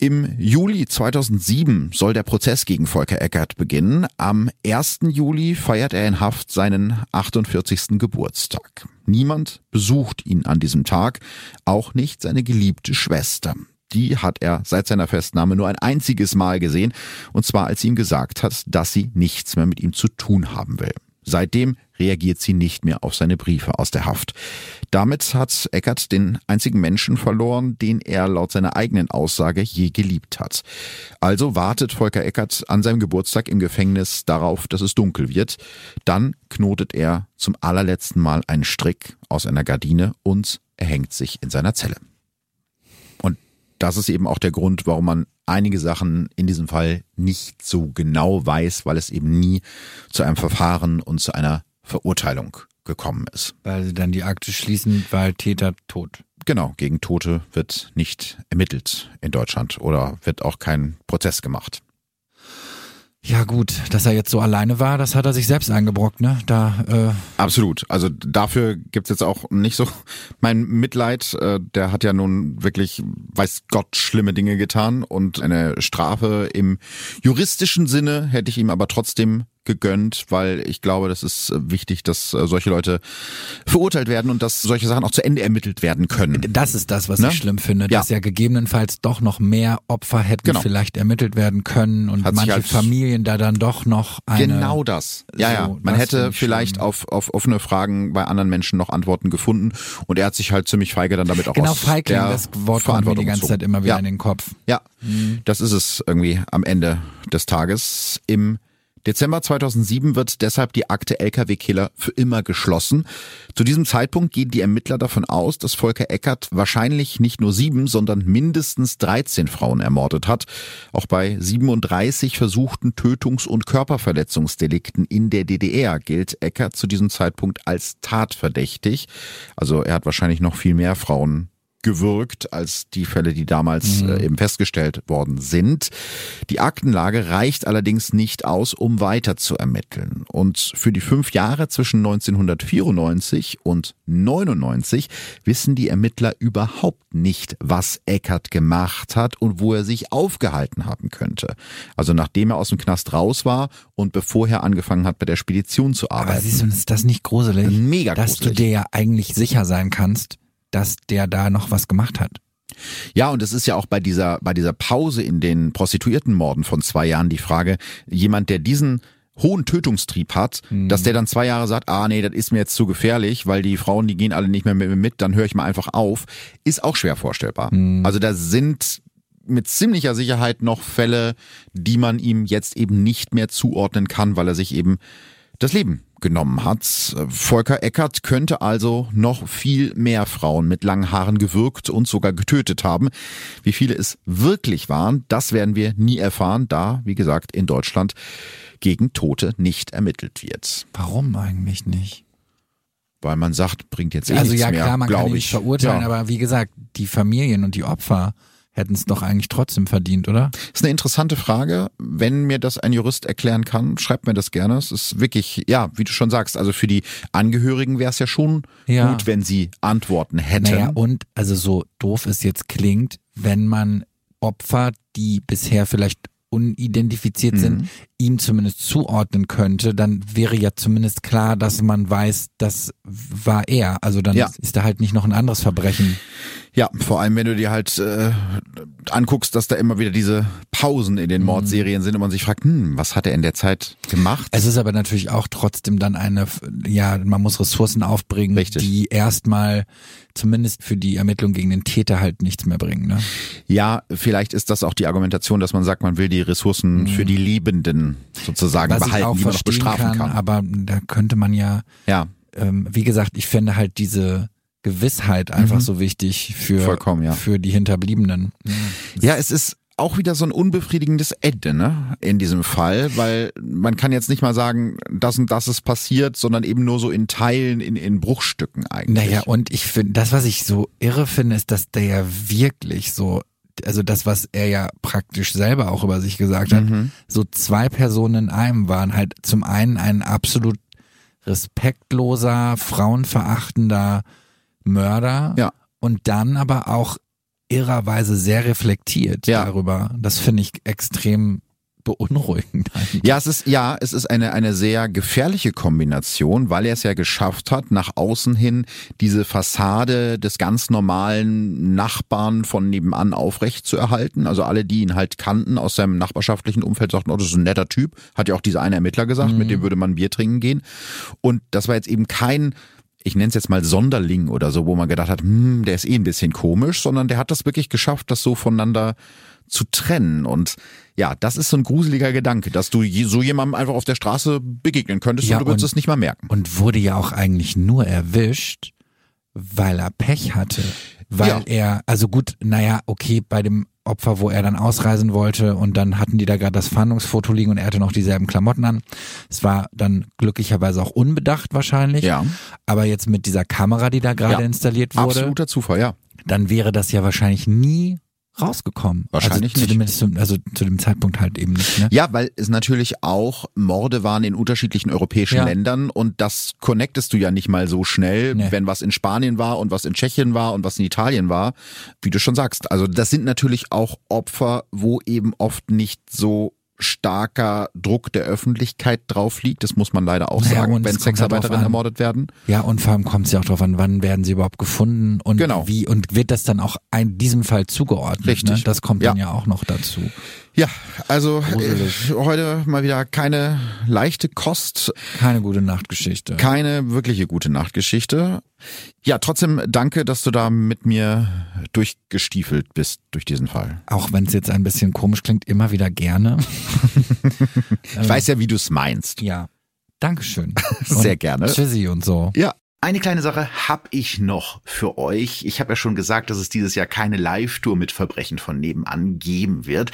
Im Juli 2007 soll der Prozess gegen Volker Eckert beginnen. Am 1. Juli feiert er in Haft seinen 48. Geburtstag. Niemand besucht ihn an diesem Tag, auch nicht seine geliebte Schwester. Die hat er seit seiner Festnahme nur ein einziges Mal gesehen, und zwar als sie ihm gesagt hat, dass sie nichts mehr mit ihm zu tun haben will. Seitdem reagiert sie nicht mehr auf seine Briefe aus der Haft. Damit hat Eckert den einzigen Menschen verloren, den er laut seiner eigenen Aussage je geliebt hat. Also wartet Volker Eckert an seinem Geburtstag im Gefängnis darauf, dass es dunkel wird. Dann knotet er zum allerletzten Mal einen Strick aus einer Gardine und er hängt sich in seiner Zelle. Und das ist eben auch der Grund, warum man einige Sachen in diesem Fall nicht so genau weiß, weil es eben nie zu einem Verfahren und zu einer Verurteilung gekommen ist. Weil sie dann die Akte schließen, weil Täter tot. Genau, gegen Tote wird nicht ermittelt in Deutschland oder wird auch kein Prozess gemacht. Ja gut, dass er jetzt so alleine war, das hat er sich selbst eingebrockt, ne? Da, äh, Absolut. Also dafür gibt's jetzt auch nicht so mein Mitleid. Äh, Der hat ja nun wirklich, weiß Gott, schlimme Dinge getan und eine Strafe im juristischen Sinne hätte ich ihm aber trotzdem gegönnt, weil ich glaube, das ist äh, wichtig, dass äh, solche Leute verurteilt werden und dass solche Sachen auch zu Ende ermittelt werden können. das ist das, was Ne? ich schlimm finde, Ja. dass ja gegebenenfalls doch noch mehr Opfer hätten Genau. vielleicht ermittelt werden können und Hat manche halt- Familien da dann doch noch eine. Genau das. Ja, So, ja. Man das hätte vielleicht schlimm. auf, auf offene Fragen bei anderen Menschen noch Antworten gefunden und er hat sich halt ziemlich feige dann damit auch Genau, der das Wort kommt mir die ganze. Zeit immer wieder Ja. in den Kopf. Ja, das ist es irgendwie am Ende des Tages. Im Dezember 2007 wird deshalb die Akte Lkw-Killer für immer geschlossen. Zu diesem Zeitpunkt gehen die Ermittler davon aus, dass Volker Eckert wahrscheinlich nicht nur sieben, sondern mindestens 13 Frauen ermordet hat. Auch bei 37 versuchten Tötungs- und Körperverletzungsdelikten in der DDR gilt Eckert zu diesem Zeitpunkt als tatverdächtig. Also er hat wahrscheinlich noch viel mehr Frauen gewirkt als die Fälle, die damals mhm. äh, eben festgestellt worden sind. Die Aktenlage reicht allerdings nicht aus, um weiter zu ermitteln. Und für die fünf Jahre zwischen 1994 und 99 wissen die Ermittler überhaupt nicht, was Eckert gemacht hat und wo er sich aufgehalten haben könnte. Also nachdem er aus dem Knast raus war und bevor er angefangen hat, bei der Spedition zu arbeiten. Aber siehst du, ist das nicht gruselig? Mega gruselig. Dass du dir ja eigentlich sicher sein kannst, dass der da noch was gemacht hat. Ja, und es ist ja auch bei dieser, bei dieser Pause in den Prostituiertenmorden von zwei Jahren die Frage, jemand, der diesen hohen Tötungstrieb hat, mhm. dass der dann zwei Jahre sagt, ah nee, das ist mir jetzt zu gefährlich, weil die Frauen, die gehen alle nicht mehr mit mir mit, dann höre ich mal einfach auf, ist auch schwer vorstellbar. Mhm. Also da sind mit ziemlicher Sicherheit noch Fälle, die man ihm jetzt eben nicht mehr zuordnen kann, weil er sich eben das Leben genommen hat. Volker Eckert könnte also noch viel mehr Frauen mit langen Haaren gewürgt und sogar getötet haben. Wie viele es wirklich waren, das werden wir nie erfahren, da, wie gesagt, in Deutschland gegen Tote nicht ermittelt wird. Warum eigentlich nicht? Weil man sagt, bringt jetzt eh also nichts ja, mehr, klar, man kann ich. nicht verurteilen, ja. aber wie gesagt, die Familien und die Opfer hätten es doch eigentlich trotzdem verdient, oder? Das ist eine interessante Frage. Wenn mir das ein Jurist erklären kann, schreibt mir das gerne. Es ist wirklich, ja, wie du schon sagst, also für die Angehörigen wäre es ja schon ja. gut, wenn sie Antworten hätten. Naja, und also so doof es jetzt klingt, wenn man Opfer, die bisher vielleicht unidentifiziert mhm. sind, ihm zumindest zuordnen könnte, dann wäre ja zumindest klar, dass man weiß, das war er. Also dann ja. ist da halt nicht noch ein anderes Verbrechen. Ja, vor allem wenn du dir halt äh, anguckst, dass da immer wieder diese Pausen in den mhm. Mordserien sind und man sich fragt, hm, was hat er in der Zeit gemacht? Es ist aber natürlich auch trotzdem dann eine, ja, man muss Ressourcen aufbringen, Richtig. die erstmal zumindest für die Ermittlung gegen den Täter halt nichts mehr bringen. Ne? Ja, vielleicht ist das auch die Argumentation, dass man sagt, man will die Ressourcen mhm. für die Liebenden sozusagen Was behalten, die man noch bestrafen kann, kann. Aber da könnte man ja, ja. Ähm, wie gesagt, ich fände halt diese Gewissheit einfach mhm. so wichtig für, Vollkommen, ja. für die Hinterbliebenen. Ja, es ist auch wieder so ein unbefriedigendes Ende, ne? In diesem Fall, weil man kann jetzt nicht mal sagen, das und das ist passiert, sondern eben nur so in Teilen, in, in Bruchstücken eigentlich. Naja, und ich finde, das, was ich so irre finde, ist, dass der ja wirklich so, also das, was er ja praktisch selber auch über sich gesagt hat, mhm. so zwei Personen in einem waren halt zum einen ein absolut respektloser, frauenverachtender Mörder ja. und dann aber auch irrerweise sehr reflektiert ja. darüber. Das finde ich extrem beunruhigend. Eigentlich. Ja, es ist ja, es ist eine eine sehr gefährliche Kombination, weil er es ja geschafft hat, nach außen hin diese Fassade des ganz normalen Nachbarn von nebenan aufrecht zu erhalten. Also alle, die ihn halt kannten aus seinem nachbarschaftlichen Umfeld, sagten, oh, das ist ein netter Typ. Hat ja auch dieser eine Ermittler gesagt, mhm. mit dem würde man Bier trinken gehen. Und das war jetzt eben kein ich nenne es jetzt mal Sonderling oder so, wo man gedacht hat, hm, der ist eh ein bisschen komisch, sondern der hat das wirklich geschafft, das so voneinander zu trennen. Und ja, das ist so ein gruseliger Gedanke, dass du so jemandem einfach auf der Straße begegnen könntest ja, und du würdest und, es nicht mal merken. Und wurde ja auch eigentlich nur erwischt, weil er Pech hatte. Weil ja. er, also gut, naja, okay, bei dem Opfer, wo er dann ausreisen wollte und dann hatten die da gerade das Fahndungsfoto liegen und er hatte noch dieselben Klamotten an. Es war dann glücklicherweise auch unbedacht wahrscheinlich. Ja. Aber jetzt mit dieser Kamera, die da gerade ja. installiert wurde. Absoluter Zufall, ja. Dann wäre das ja wahrscheinlich nie rausgekommen. Wahrscheinlich also nicht. Zu dem, also zu dem Zeitpunkt halt eben nicht. Ne? Ja, weil es natürlich auch Morde waren in unterschiedlichen europäischen ja. Ländern und das connectest du ja nicht mal so schnell, nee. wenn was in Spanien war und was in Tschechien war und was in Italien war, wie du schon sagst. Also das sind natürlich auch Opfer, wo eben oft nicht so starker Druck der Öffentlichkeit drauf liegt. Das muss man leider auch naja, sagen, wenn Sexarbeiterinnen ermordet werden. Ja, und vor allem kommt es ja auch darauf an, wann werden sie überhaupt gefunden und genau. wie und wird das dann auch in diesem Fall zugeordnet. Ne? Richtig. Ne? Das kommt ja. dann ja auch noch dazu. Ja, also äh, heute mal wieder keine leichte Kost. Keine gute Nachtgeschichte. Keine wirkliche gute Nachtgeschichte. Ja, trotzdem danke, dass du da mit mir durchgestiefelt bist durch diesen Fall. Auch wenn es jetzt ein bisschen komisch klingt, immer wieder gerne. ich weiß ja, wie du es meinst. Ja. Dankeschön. Sehr gerne. Tschüssi und so. Ja, eine kleine Sache habe ich noch für euch. Ich habe ja schon gesagt, dass es dieses Jahr keine Live-Tour mit Verbrechen von nebenan geben wird.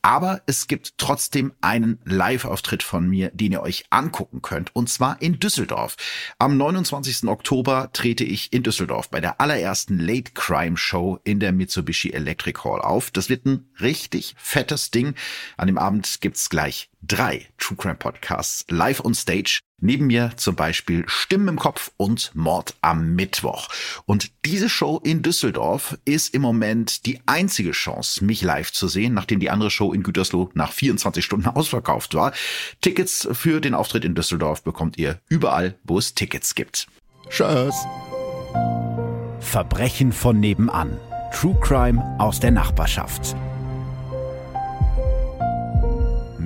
Aber es gibt trotzdem einen Live-Auftritt von mir, den ihr euch angucken könnt. Und zwar in Düsseldorf. Am 29. Oktober trete ich in Düsseldorf bei der allerersten Late Crime Show in der Mitsubishi Electric Hall auf. Das wird ein richtig fettes Ding. An dem Abend gibt's gleich drei True Crime Podcasts live on stage. Neben mir zum Beispiel Stimmen im Kopf und Mord am Mittwoch. Und diese Show in Düsseldorf ist im Moment die einzige Chance, mich live zu sehen, nachdem die andere Show in Gütersloh nach 24 Stunden ausverkauft war. Tickets für den Auftritt in Düsseldorf bekommt ihr überall, wo es Tickets gibt. Tschüss. Verbrechen von nebenan. True Crime aus der Nachbarschaft.